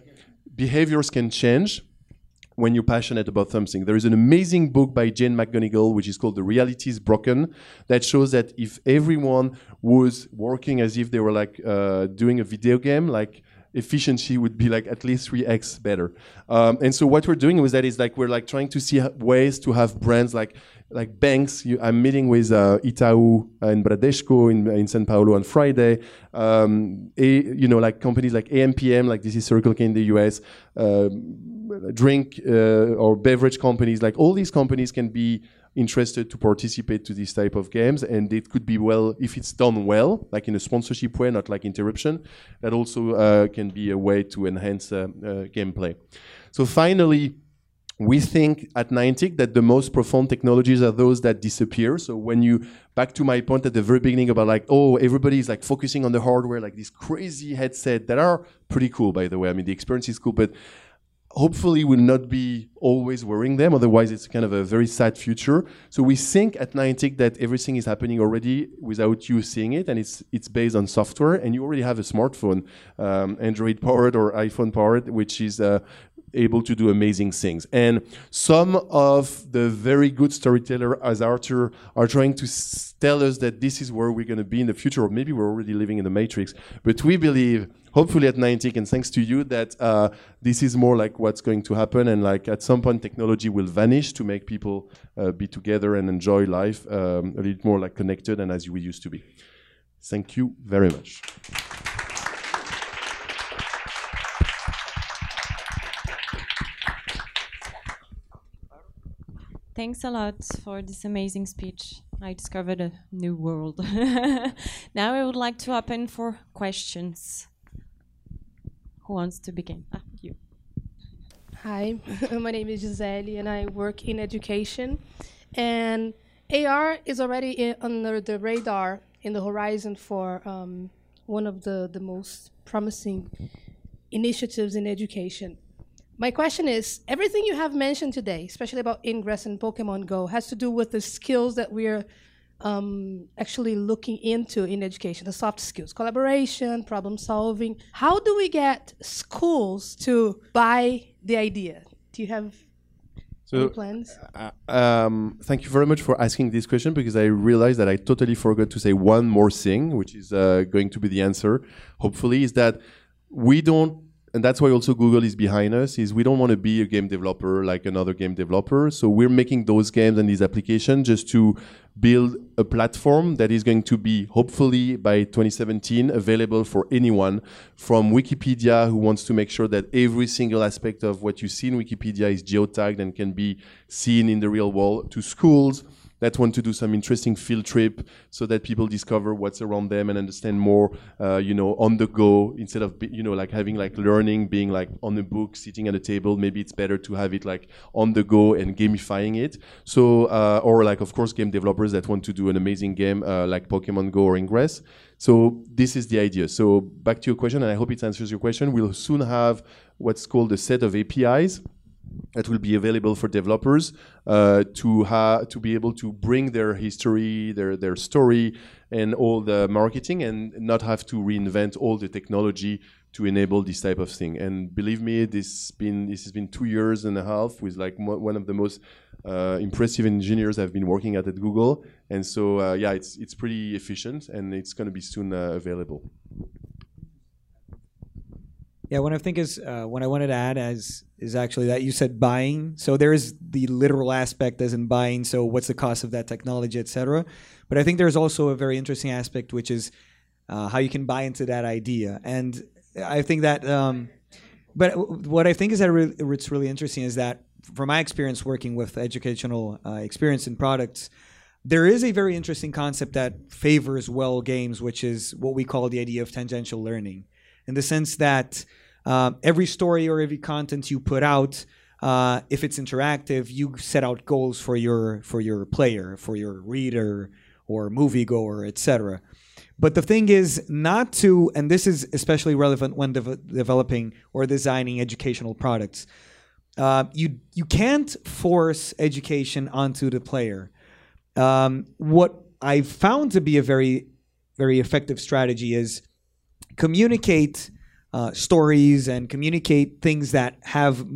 behaviors can change when you're passionate about something. There is an amazing book by Jane McGonigal, which is called The Reality is Broken, that shows that if everyone was working as if they were like uh, doing a video game, like efficiency would be like at least 3x better. Um, and so what we're doing with that is like we're like trying to see ways to have brands like like banks. You, I'm meeting with uh, Itaú and Bradesco in, in São Paulo on Friday. Um, a, you know, like companies like AMPM, like this is Circle K in the US, um, drink uh, or beverage companies, like all these companies can be interested to participate to this type of games and it could be well if it's done well like in a sponsorship way not like interruption that also uh, can be a way to enhance uh, uh, gameplay so finally we think at Niantic that the most profound technologies are those that disappear. So when you back to my point at the very beginning about like, oh, everybody is like focusing on the hardware, like this crazy headset that are pretty cool, by the way. I mean, the experience is cool, but hopefully we'll not be always wearing them. Otherwise, it's kind of a very sad future. So we think at Niantic that everything is happening already without you seeing it, and it's it's based on software. And you already have a smartphone, um, Android powered or iPhone powered, which is uh, able to do amazing things. And some of the very good storyteller, as Arthur, are trying to tell us that this is where we're going to be in the future, or maybe we're already living in the matrix. But we believe, hopefully at Niantic, and thanks to you, that uh, this is more like what's going to happen. And like at some point, technology will vanish to make people uh, be together and enjoy life um, a little more like connected and as we used to be. Thank you very much. Thanks a lot for this amazing speech. I discovered a new world. now I would like to open for questions. Who wants to begin? Ah, you. Hi, my name is Gisele and I work in education. And AR is already under the radar in the horizon for um, one of the, the most promising initiatives in education. My question is everything you have mentioned today, especially about Ingress and Pokemon Go, has to do with the skills that we're um, actually looking into in education, the soft skills, collaboration, problem solving. How do we get schools to buy the idea? Do you have so, any plans? Uh, um, thank you very much for asking this question because I realized that I totally forgot to say one more thing, which is uh, going to be the answer. Hopefully, is that we don't and that's why also Google is behind us is we don't want to be a game developer like another game developer. So we're making those games and these applications just to build a platform that is going to be hopefully by 2017 available for anyone from Wikipedia who wants to make sure that every single aspect of what you see in Wikipedia is geotagged and can be seen in the real world to schools that want to do some interesting field trip so that people discover what's around them and understand more, uh, you know, on the go instead of, you know, like having like learning being like on a book, sitting at a table. Maybe it's better to have it like on the go and gamifying it. So, uh, or like, of course, game developers that want to do an amazing game uh, like Pokemon Go or Ingress. So this is the idea. So back to your question, and I hope it answers your question. We'll soon have what's called a set of APIs that will be available for developers uh, to ha- to be able to bring their history, their their story, and all the marketing, and not have to reinvent all the technology to enable this type of thing. And believe me, this been this has been two years and a half with like mo- one of the most uh, impressive engineers I've been working at at Google. And so uh, yeah, it's it's pretty efficient, and it's going to be soon uh, available. Yeah, what I think is uh, what I wanted to add as is actually that you said buying. So there is the literal aspect as in buying. So what's the cost of that technology, etc. But I think there's also a very interesting aspect, which is uh, how you can buy into that idea. And I think that, um, but what I think is that re- it's really interesting is that from my experience working with educational uh, experience and products, there is a very interesting concept that favors well games, which is what we call the idea of tangential learning in the sense that uh, every story or every content you put out, uh, if it's interactive, you set out goals for your for your player, for your reader or moviegoer, etc. But the thing is not to, and this is especially relevant when de- developing or designing educational products. Uh, you you can't force education onto the player. Um, what I've found to be a very very effective strategy is communicate uh, stories and communicate things that have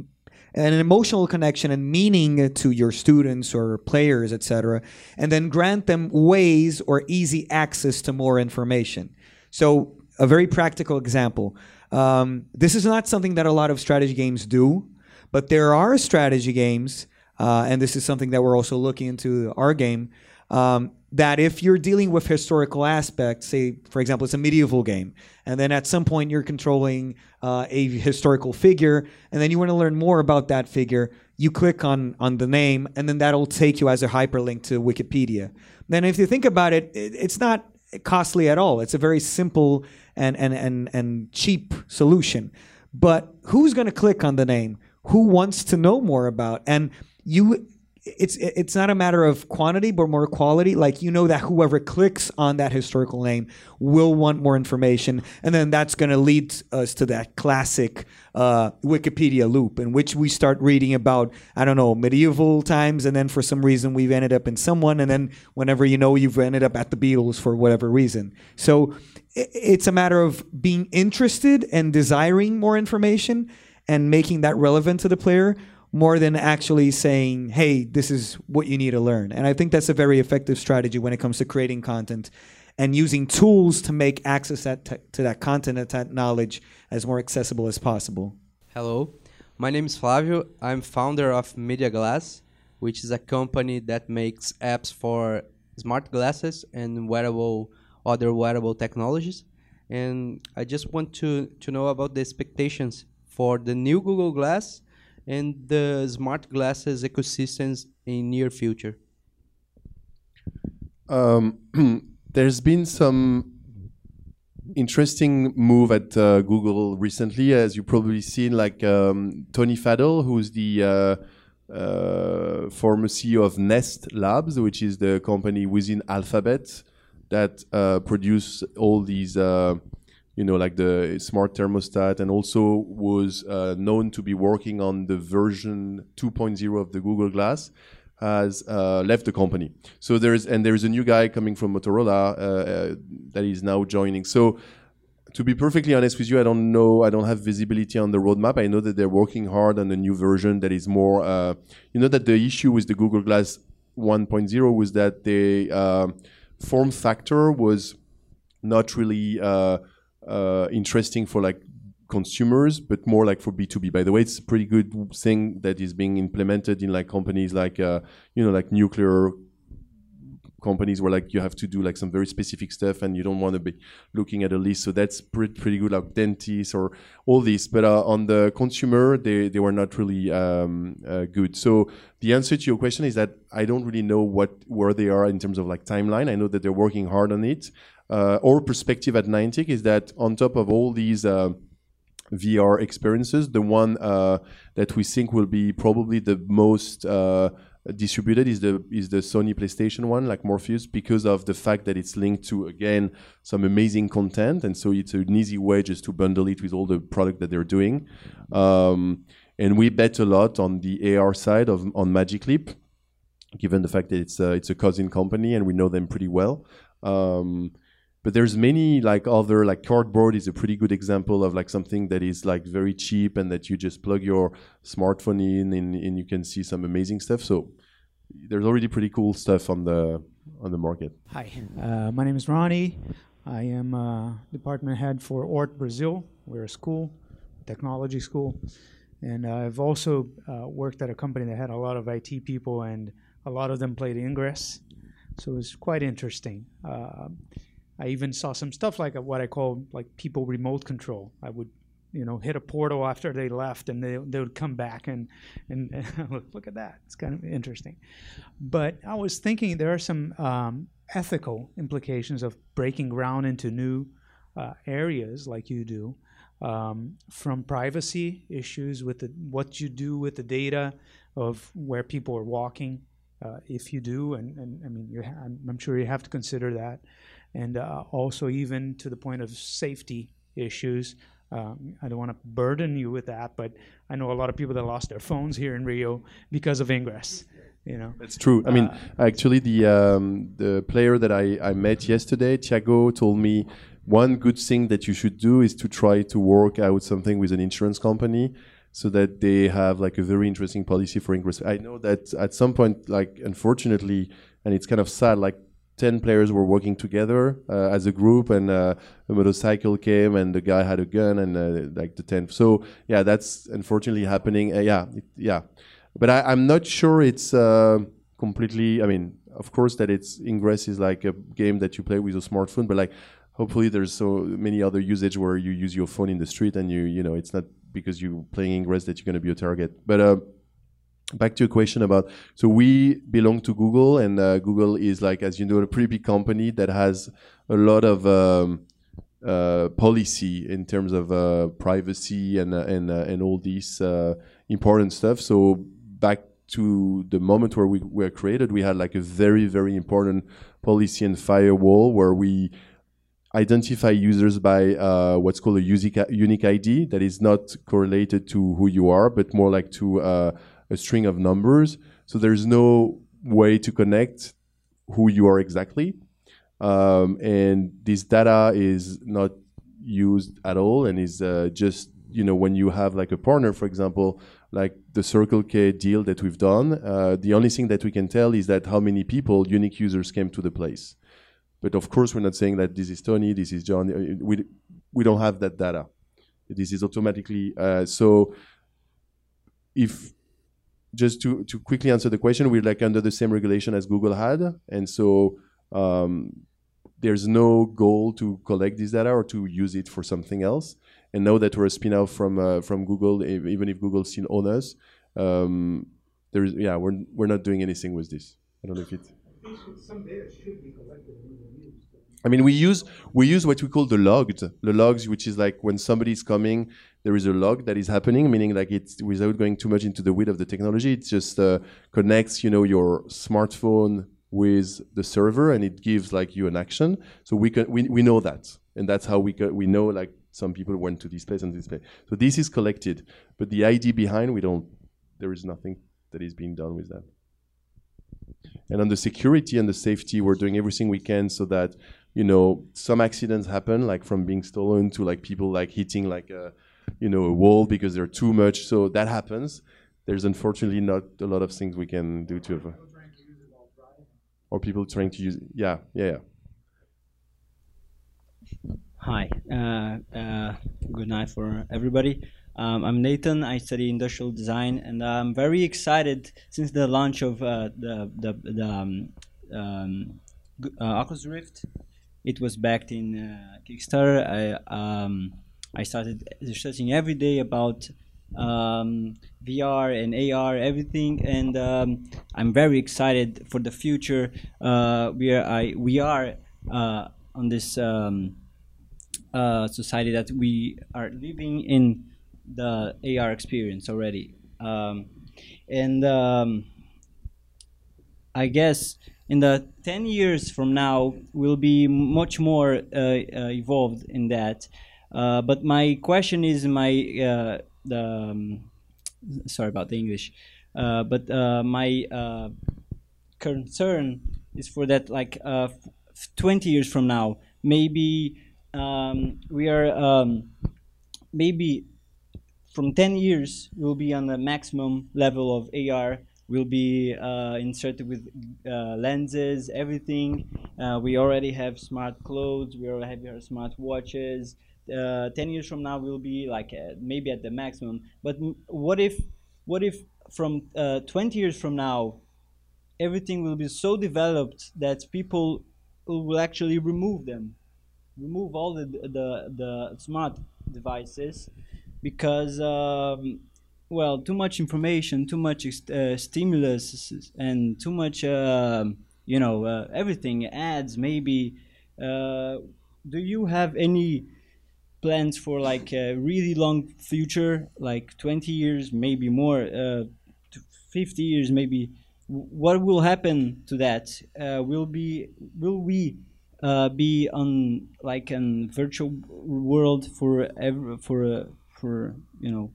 an emotional connection and meaning to your students or players, etc., and then grant them ways or easy access to more information. So, a very practical example. Um, this is not something that a lot of strategy games do, but there are strategy games, uh, and this is something that we're also looking into our game. Um, that if you're dealing with historical aspects, say, for example, it's a medieval game, and then at some point you're controlling uh, a historical figure, and then you want to learn more about that figure, you click on, on the name, and then that'll take you as a hyperlink to Wikipedia. Then, if you think about it, it it's not costly at all. It's a very simple and, and, and, and cheap solution. But who's going to click on the name? Who wants to know more about? And you it's it's not a matter of quantity but more quality. Like you know that whoever clicks on that historical name will want more information and then that's going to lead us to that classic uh, wikipedia loop in which we start reading about i don't know medieval times and then for some reason we've ended up in someone and then whenever you know you've ended up at the beatles for whatever reason. So it's a matter of being interested and desiring more information and making that relevant to the player more than actually saying, hey, this is what you need to learn. And I think that's a very effective strategy when it comes to creating content and using tools to make access that to that content and that knowledge as more accessible as possible. Hello, my name is Flavio. I'm founder of Media Glass, which is a company that makes apps for smart glasses and wearable other wearable technologies. And I just want to, to know about the expectations for the new Google Glass and the smart glasses ecosystems in near future? Um, there's been some interesting move at uh, Google recently, as you probably seen, like um, Tony Fadell, who's the uh, uh, former CEO of Nest Labs, which is the company within Alphabet that uh, produce all these uh, you know, like the smart thermostat, and also was uh, known to be working on the version 2.0 of the Google Glass, has uh, left the company. So there's and there's a new guy coming from Motorola uh, uh that is now joining. So to be perfectly honest with you, I don't know. I don't have visibility on the roadmap. I know that they're working hard on a new version that is more. Uh, you know that the issue with the Google Glass 1.0 was that the uh, form factor was not really uh, interesting for like consumers, but more like for B2B. By the way, it's a pretty good thing that is being implemented in like companies like, uh, you know, like nuclear companies where like you have to do like some very specific stuff and you don't want to be looking at a list. So that's pretty, pretty good, like dentists or all this. But uh, on the consumer, they, they were not really um, uh, good. So the answer to your question is that I don't really know what where they are in terms of like timeline. I know that they're working hard on it uh, our perspective at Niantic is that on top of all these uh, VR experiences, the one uh, that we think will be probably the most uh, distributed is the is the Sony PlayStation one, like Morpheus, because of the fact that it's linked to again some amazing content, and so it's an easy way just to bundle it with all the product that they're doing. Um, and we bet a lot on the AR side of on Magic Leap, given the fact that it's a, it's a cousin company and we know them pretty well. Um, but there's many like other like cardboard is a pretty good example of like something that is like very cheap and that you just plug your smartphone in and, and you can see some amazing stuff. So there's already pretty cool stuff on the on the market. Hi uh, my name is ronnie. I am uh, department head for ort brazil. We're a school technology school. And i've also uh, worked at a company that had a lot of it people and a lot of them played ingress. So it's quite interesting. Uh, I even saw some stuff like what I call like people remote control. I would, you know, hit a portal after they left, and they they would come back and and, look, at that. It's kind of interesting. But I was thinking there are some um, ethical implications of breaking ground into new uh, areas like you do. Um, from privacy issues with the, what you do with the data of where people are walking, uh, if you do, and, and I mean, ha- I'm, sure you have to consider that and uh, also even to the point of safety issues. Um, I don't want to burden you with that, but I know a lot of people that lost their phones here in Rio because of Ingress. You know, that's true. I mean, uh, actually, the um, the player that I, I met yesterday, Thiago, told me one good thing that you should do is to try to work out something with an insurance company so that they have like a very interesting policy for Ingress. I know that at some point, like unfortunately, and it's kind of sad, like 10 players were working together uh, as a group and uh, a motorcycle came and the guy had a gun and uh, like the 10 so yeah that's unfortunately happening uh, yeah it, yeah. But I, am not sure it's uh, completely i mean of course that it's ingress is like a game that you play with a smartphone but like hopefully there's so many other usage where you use your phone in the street and you you know it's not because you're playing ingress that you're going to be a target. But uh, back to your question about so we belong to google and uh, google is like as you know a pretty big company that has a lot of um, uh, policy in terms of uh, privacy and uh, and uh, and all these uh, important stuff. So back to the moment where we were created we had like a very very important policy and firewall where we identify users by uh, what's called a unique ID that is not correlated to who you are, but more like to uh, a string of numbers. So there's no way to connect who you are exactly. Um, and this data is not used at all and is uh, just, you know, when you have like a partner, for example, like the Circle K deal that we've done, uh, the only thing that we can tell is that how many people, unique users, came to the place. But of course, we're not saying that this is Tony, this is John. Uh, we, we don't have that data. This is automatically, uh, so if just to, to quickly answer the question, we're like under the same regulation as Google had, and so um, there's no goal to collect this data or to use it for something else. And now that we're a spin out from uh, from Google, even if Google still owns us, um, there's yeah, we're we're not doing anything with this. I don't know if it. Some data should be collected I mean, we use we use what we call the logged, the logs, which is like when somebody is coming, there is a log that is happening, meaning like it's without going too much into the weed of the technology, it just uh, connects, you know, your smartphone with the server, and it gives like you an action. So we can we, we know that, and that's how we we know like some people went to this place and this place. So this is collected, but the ID behind we don't. There is nothing that is being done with that. And on the security and the safety, we're doing everything we can so that you know some accidents happen, like from being stolen to like people like hitting like a you know a wall because they're too much. So that happens. There's unfortunately not a lot of things we can do to avoid. Or people trying to use it. yeah yeah yeah. Hi, uh, uh, good night for everybody. Um, I'm Nathan. I study industrial design, and I'm very excited since the launch of uh, the the, the um, um, uh, Oculus Rift. It was backed in uh, Kickstarter. I um, I started researching every day about um, VR and AR, everything, and um, I'm very excited for the future. Uh, we are I we are uh, on this um, uh, society that we are living in the AR experience already. Um, and um, I guess in the 10 years from now, we'll be much more uh, uh, evolved in that. Uh, but my question is my uh, the um, sorry about the English, but my concern is for that like 20 years from now, maybe um, we are um, maybe from 10 years, we'll be on the maximum level of AR. We'll be uh, inserted with uh, lenses, everything. Uh, we already have smart clothes. We already have smart watches. Uh, 10 years from now, we'll be like maybe at the maximum. But what if, what if from uh, 20 years from now, everything will be so developed that people will actually remove them, remove all the the, the smart devices because um, well, too much information, too much uh, stimulus, and too much uh, you know uh, everything ads maybe. Uh, do you have any plans for like a really long future, like 20 years, maybe more, uh, 50 years, maybe? What will happen to that? Uh, will be will we be on like a virtual world for ever for for you know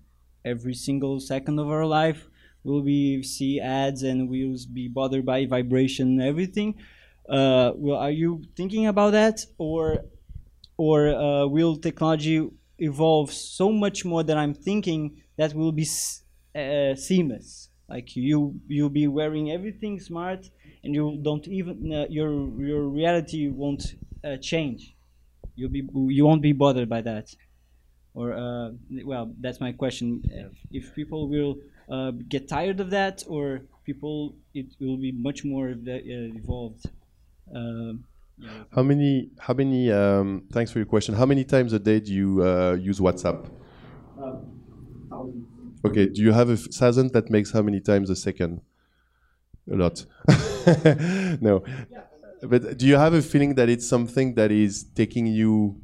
every single second of our life will we see ads and we'll be bothered by vibration and everything uh, well are you thinking about that or or uh, will technology evolve so much more that i'm thinking that will be uh, seamless like you you'll be wearing everything smart and you don't even uh, your your reality won't uh, change. You'll be you won't be bothered by that. Or uh, well, that's my question. Uh, If people will uh, get tired of that, or people it will be much more ev- uh, evolved. Um, yeah. How many? How many? Um, thanks for your question. How many times a day do you uh, use WhatsApp? Uh. Okay. Do you have a f- thousand that makes how many times a second? A lot. no. But do you have a feeling that it's something that is taking you?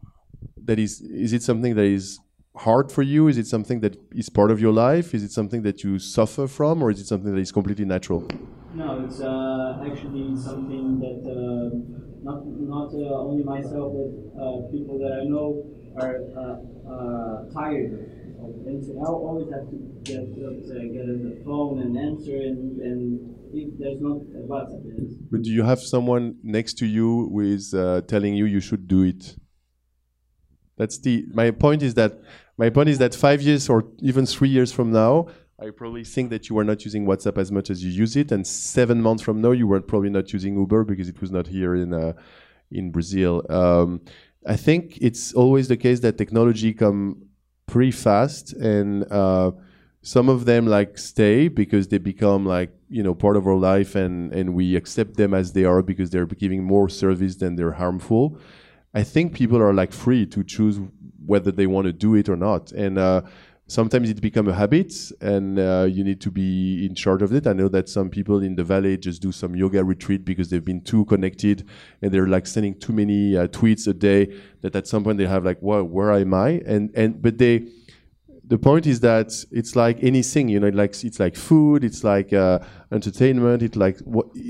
That is. Is it something that is hard for you? Is it something that is part of your life? Is it something that you suffer from, or is it something that is completely natural? No, it's uh, actually something that uh, not not uh, only myself, but uh, people that I know are uh, uh, tired of. And so I always have to get up, uh, get on the phone and answer, and, and if there's not a WhatsApp. But do you have someone next to you who is uh, telling you you should do it? That's the my point is that my point is that five years or even three years from now, I probably think that you are not using WhatsApp as much as you use it, and seven months from now, you were probably not using Uber because it was not here in uh, in Brazil. Um, I think it's always the case that technology come pretty fast and. Uh, some of them like stay because they become like you know part of our life and and we accept them as they are because they're giving more service than they're harmful i think people are like free to choose whether they want to do it or not and uh, sometimes it becomes a habit and uh, you need to be in charge of it i know that some people in the valley just do some yoga retreat because they've been too connected and they're like sending too many uh, tweets a day that at some point they have like well where am i and and but they the point is that it's like anything, you know, like it's like food, it's like uh, entertainment. It's like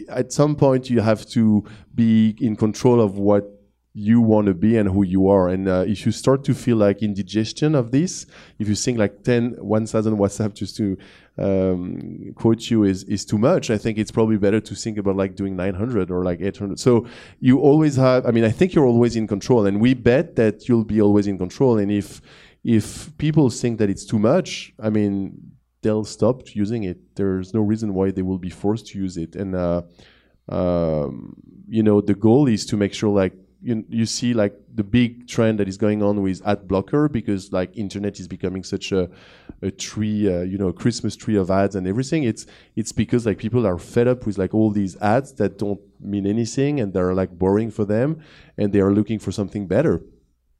at some point you have to be in control of what you want to be and who you are. And uh, if you start to feel like indigestion of this, if you think like 10, 1,000 WhatsApp just to um, quote you is, is too much, I think it's probably better to think about like doing 900 or like 800. So you always have, I mean, I think you're always in control and we bet that you'll be always in control. And if, if people think that it's too much, I mean, they'll stop using it. There's no reason why they will be forced to use it. And, uh, um, you know, the goal is to make sure like, you, you see like the big trend that is going on with ad blocker because like internet is becoming such a, a tree, uh, you know, a Christmas tree of ads and everything. It's, it's because like people are fed up with like all these ads that don't mean anything and they're like boring for them and they are looking for something better.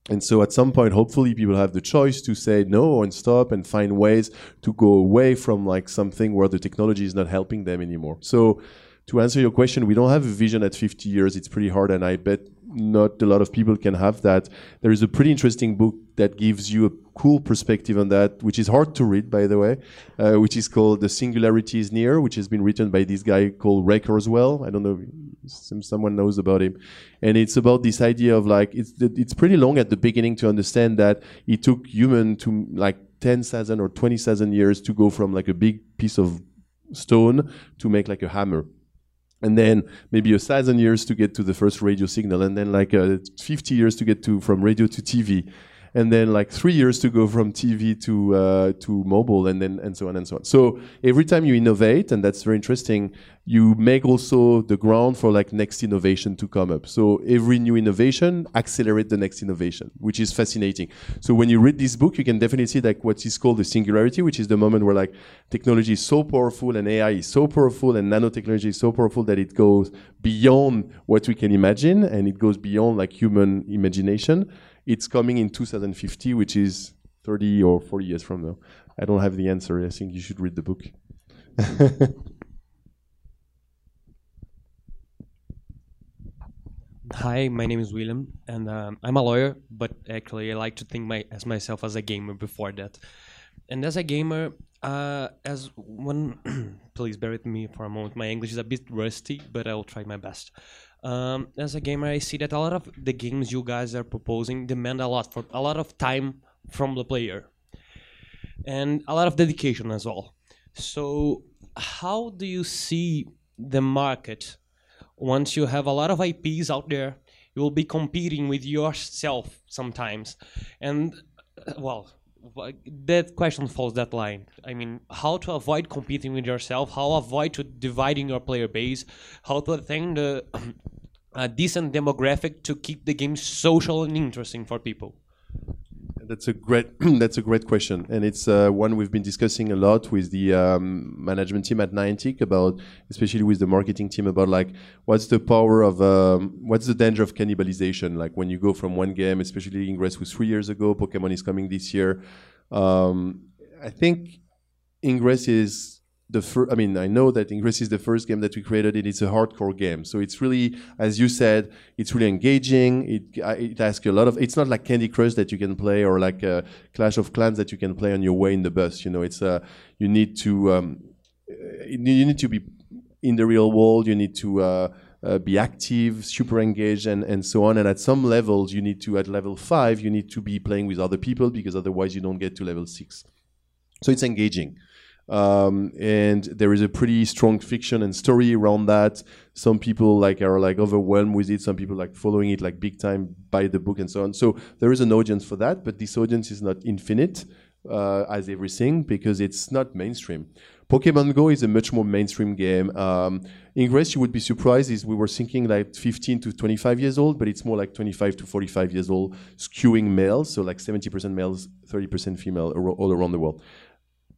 And so at some point, hopefully people have the choice to say no and stop and find ways to go away from like something where the technology is not helping them anymore. So to answer your question, we don't have a vision at 50 years. It's pretty hard. And I bet not a lot of people can have that. There is a pretty interesting book that gives you a cool perspective on that, which is hard to read, by the way, uh, which is called The Singularity is Near, which has been written by this guy called Ray Kurzweil. I don't know if someone knows about him. And it's about this idea of like, it's, it's pretty long at the beginning to understand that it took human to like 10,000 or 20,000 years to go from like a big piece of stone to make like a hammer and then maybe a thousand years to get to the first radio signal, and then like uh, 50 years to get to from radio to TV, and then like three years to go from TV to uh, to mobile, and then and so on and so on. So every time you innovate, and that's very interesting, you make also the ground for like next innovation to come up. So every new innovation accelerate the next innovation, which is fascinating. So when you read this book, you can definitely see like what is called the singularity, which is the moment where like technology is so powerful and AI is so powerful and nanotechnology is so powerful that it goes beyond what we can imagine and it goes beyond like human imagination. It's coming in 2050, which is 30 or 40 years from now. I don't have the answer. I think you should read the book. Hi, my name is William, and um, I'm a lawyer, but actually I like to think my, as myself as a gamer before that. And as a gamer, uh, as one, please bear with me for a moment. My English is a bit rusty, but I will try my best. Um, as a gamer, I see that a lot of the games you guys are proposing demand a lot for a lot of time from the player, and a lot of dedication as well. So, how do you see the market once you have a lot of IPs out there, you will be competing with yourself sometimes. And uh, well, that question falls that line. I mean, how to avoid competing with yourself, how avoid to dividing your player base, how to attain the a decent demographic to keep the game social and interesting for people. That's a great that's a great question, and it's uh, one we've been discussing a lot with the um, management team at Niantic about, especially with the marketing team about like what's the power of um, what's the danger of cannibalization? Like when you go from one game, especially Ingress was three years ago, Pokemon is coming this year. Um, I think Ingress is the. I mean, I know that Ingress is the first game that we created. and it's a hardcore game, so it's really, as you said, it's really engaging. It uh, it asks you a lot of. It's not like Candy Crush that you can play or like uh, Clash of Clans that you can play on your way in the bus. You know, it's uh, you need to um, you need to be in the real world. You need to. Uh, uh, be active, super engaged, and, and so on. And at some levels, you need to, at level five, you need to be playing with other people because otherwise you don't get to level six. So it's engaging. Um, and there is a pretty strong fiction and story around that. Some people like are like overwhelmed with it. Some people like following it like big time by the book and so on. So there is an audience for that, but this audience is not infinite uh, as everything because it's not mainstream. Pokemon Go is a much more mainstream game. Um, Ingress, you would be surprised, is we were thinking like 15 to 25 years old, but it's more like 25 to 45 years old, skewing males, so like 70% males, 30% female all around the world.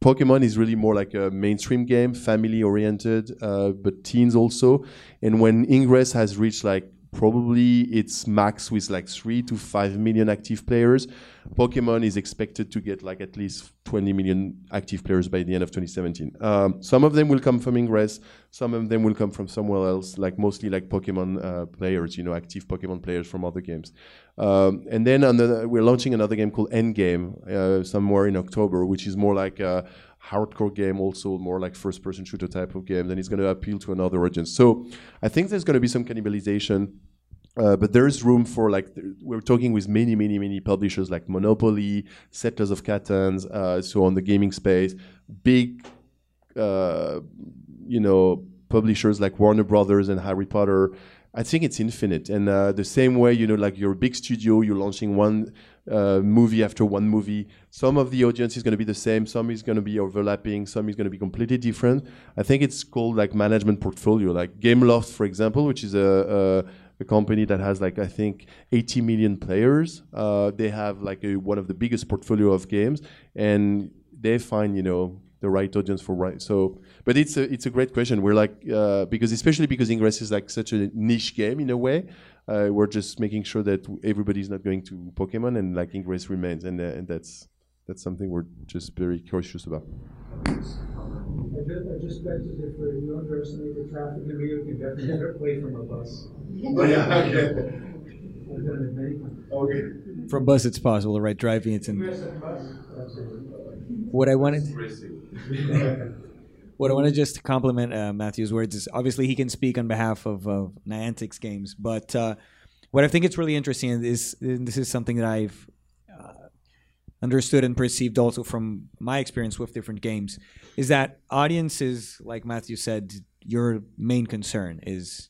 Pokemon is really more like a mainstream game, family oriented, uh, but teens also. And when Ingress has reached like probably its max with like three to five million active players, Pokemon is expected to get like at least 20 million active players by the end of 2017. Um, some of them will come from Ingress, some of them will come from somewhere else, like mostly like Pokemon uh, players, you know, active Pokemon players from other games. Um, and then another, we're launching another game called Endgame uh, somewhere in October, which is more like hardcore game, also more like first-person shooter type of game. Then it's going to appeal to another audience. So I think there's going to be some cannibalization. Uh, but there is room for like th- we're talking with many many many publishers like Monopoly, Settlers of Catan, uh, so on the gaming space, big uh, you know publishers like Warner Brothers and Harry Potter. I think it's infinite, and uh, the same way you know like you're a big studio, you're launching one uh, movie after one movie. Some of the audience is going to be the same, some is going to be overlapping, some is going to be completely different. I think it's called like management portfolio, like Gameloft, for example, which is a, a a company that has like I think 80 million players. Uh, they have like a, one of the biggest portfolio of games, and they find you know the right audience for right. So, but it's a it's a great question. We're like uh, because especially because Ingress is like such a niche game in a way. Uh, we're just making sure that everybody's not going to Pokemon and like Ingress remains, and, uh, and that's that's something we're just very cautious about. I just, I just bet that if you underestimate the traffic in Rio, you can definitely never play from a bus. Oh, yeah, okay. I've done it many times. Okay. From bus, it's possible, right? Driving, it's in. Bus. What I wanted, what I want to just compliment uh, Matthew's words is obviously he can speak on behalf of uh, Niantic's games, but uh, what I think it's really interesting is and this is something that I've uh, understood and perceived also from my experience with different games is that audiences, like Matthew said, your main concern is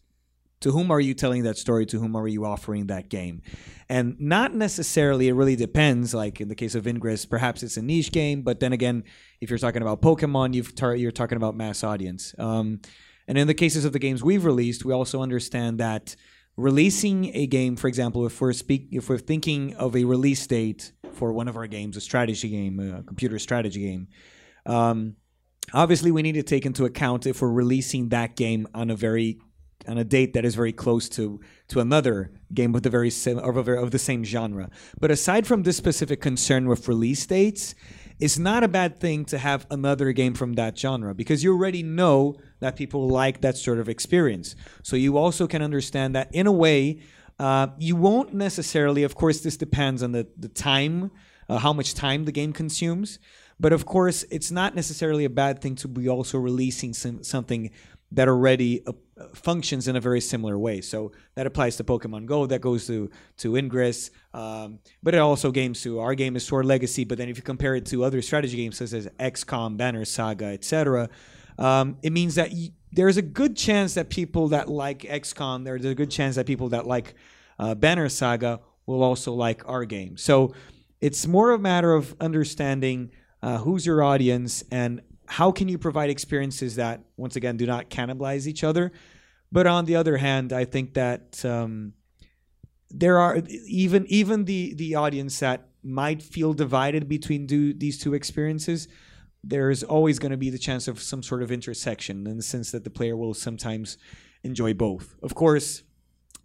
to whom are you telling that story? To whom are you offering that game? And not necessarily it really depends. Like in the case of ingress perhaps it's a niche game but then again if you're talking about pokemon you've tar- you're talking about mass audience. Um, and in the cases of the games we've released we also understand that releasing a game for example if we're speak if we're thinking of a release date for one of our games a strategy game a computer strategy game um, obviously we need to take into account if we're releasing that game on a very on a date that is very close to to another game with the very sim of, of the same genre. But aside from this specific concern with release dates, it's not a bad thing to have another game from that genre because you already know that people like that sort of experience. So you also can understand that in a way, uh, you won't necessarily. Of course, this depends on the the time, uh, how much time the game consumes. But of course, it's not necessarily a bad thing to be also releasing some, something that already uh, functions in a very similar way. So that applies to Pokemon Go. That goes to to Ingress, um, but it also games to our game is Sword Legacy. But then if you compare it to other strategy games such as XCOM, Banner Saga, etc., um, it means that y- there's a good chance that people that like XCOM, there's a good chance that people that like uh, Banner Saga will also like our game. So It's more a matter of understanding uh, who's your audience and how can you provide experiences that, once again, do not cannibalize each other. But on the other hand, I think that um, there are even even the the audience that might feel divided between do, these two experiences. There's always going to be the chance of some sort of intersection in the sense that the player will sometimes enjoy both. Of course,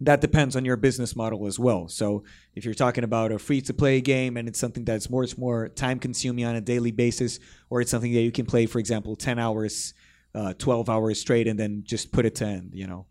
that depends on your business model as well. So if you're talking about a free to play game and it's something that's much more time consuming on a daily basis, or it's something that you can play, for example, 10 hours, uh, 12 hours straight and then just put it to end, you know,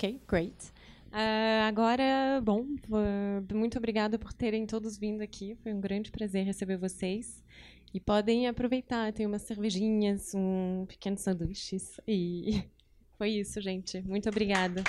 Ok, great. Uh, agora, bom, uh, muito obrigada por terem todos vindo aqui. Foi um grande prazer receber vocês. E podem aproveitar, tem umas cervejinhas, um pequeno sanduíches. E foi isso, gente. Muito obrigada.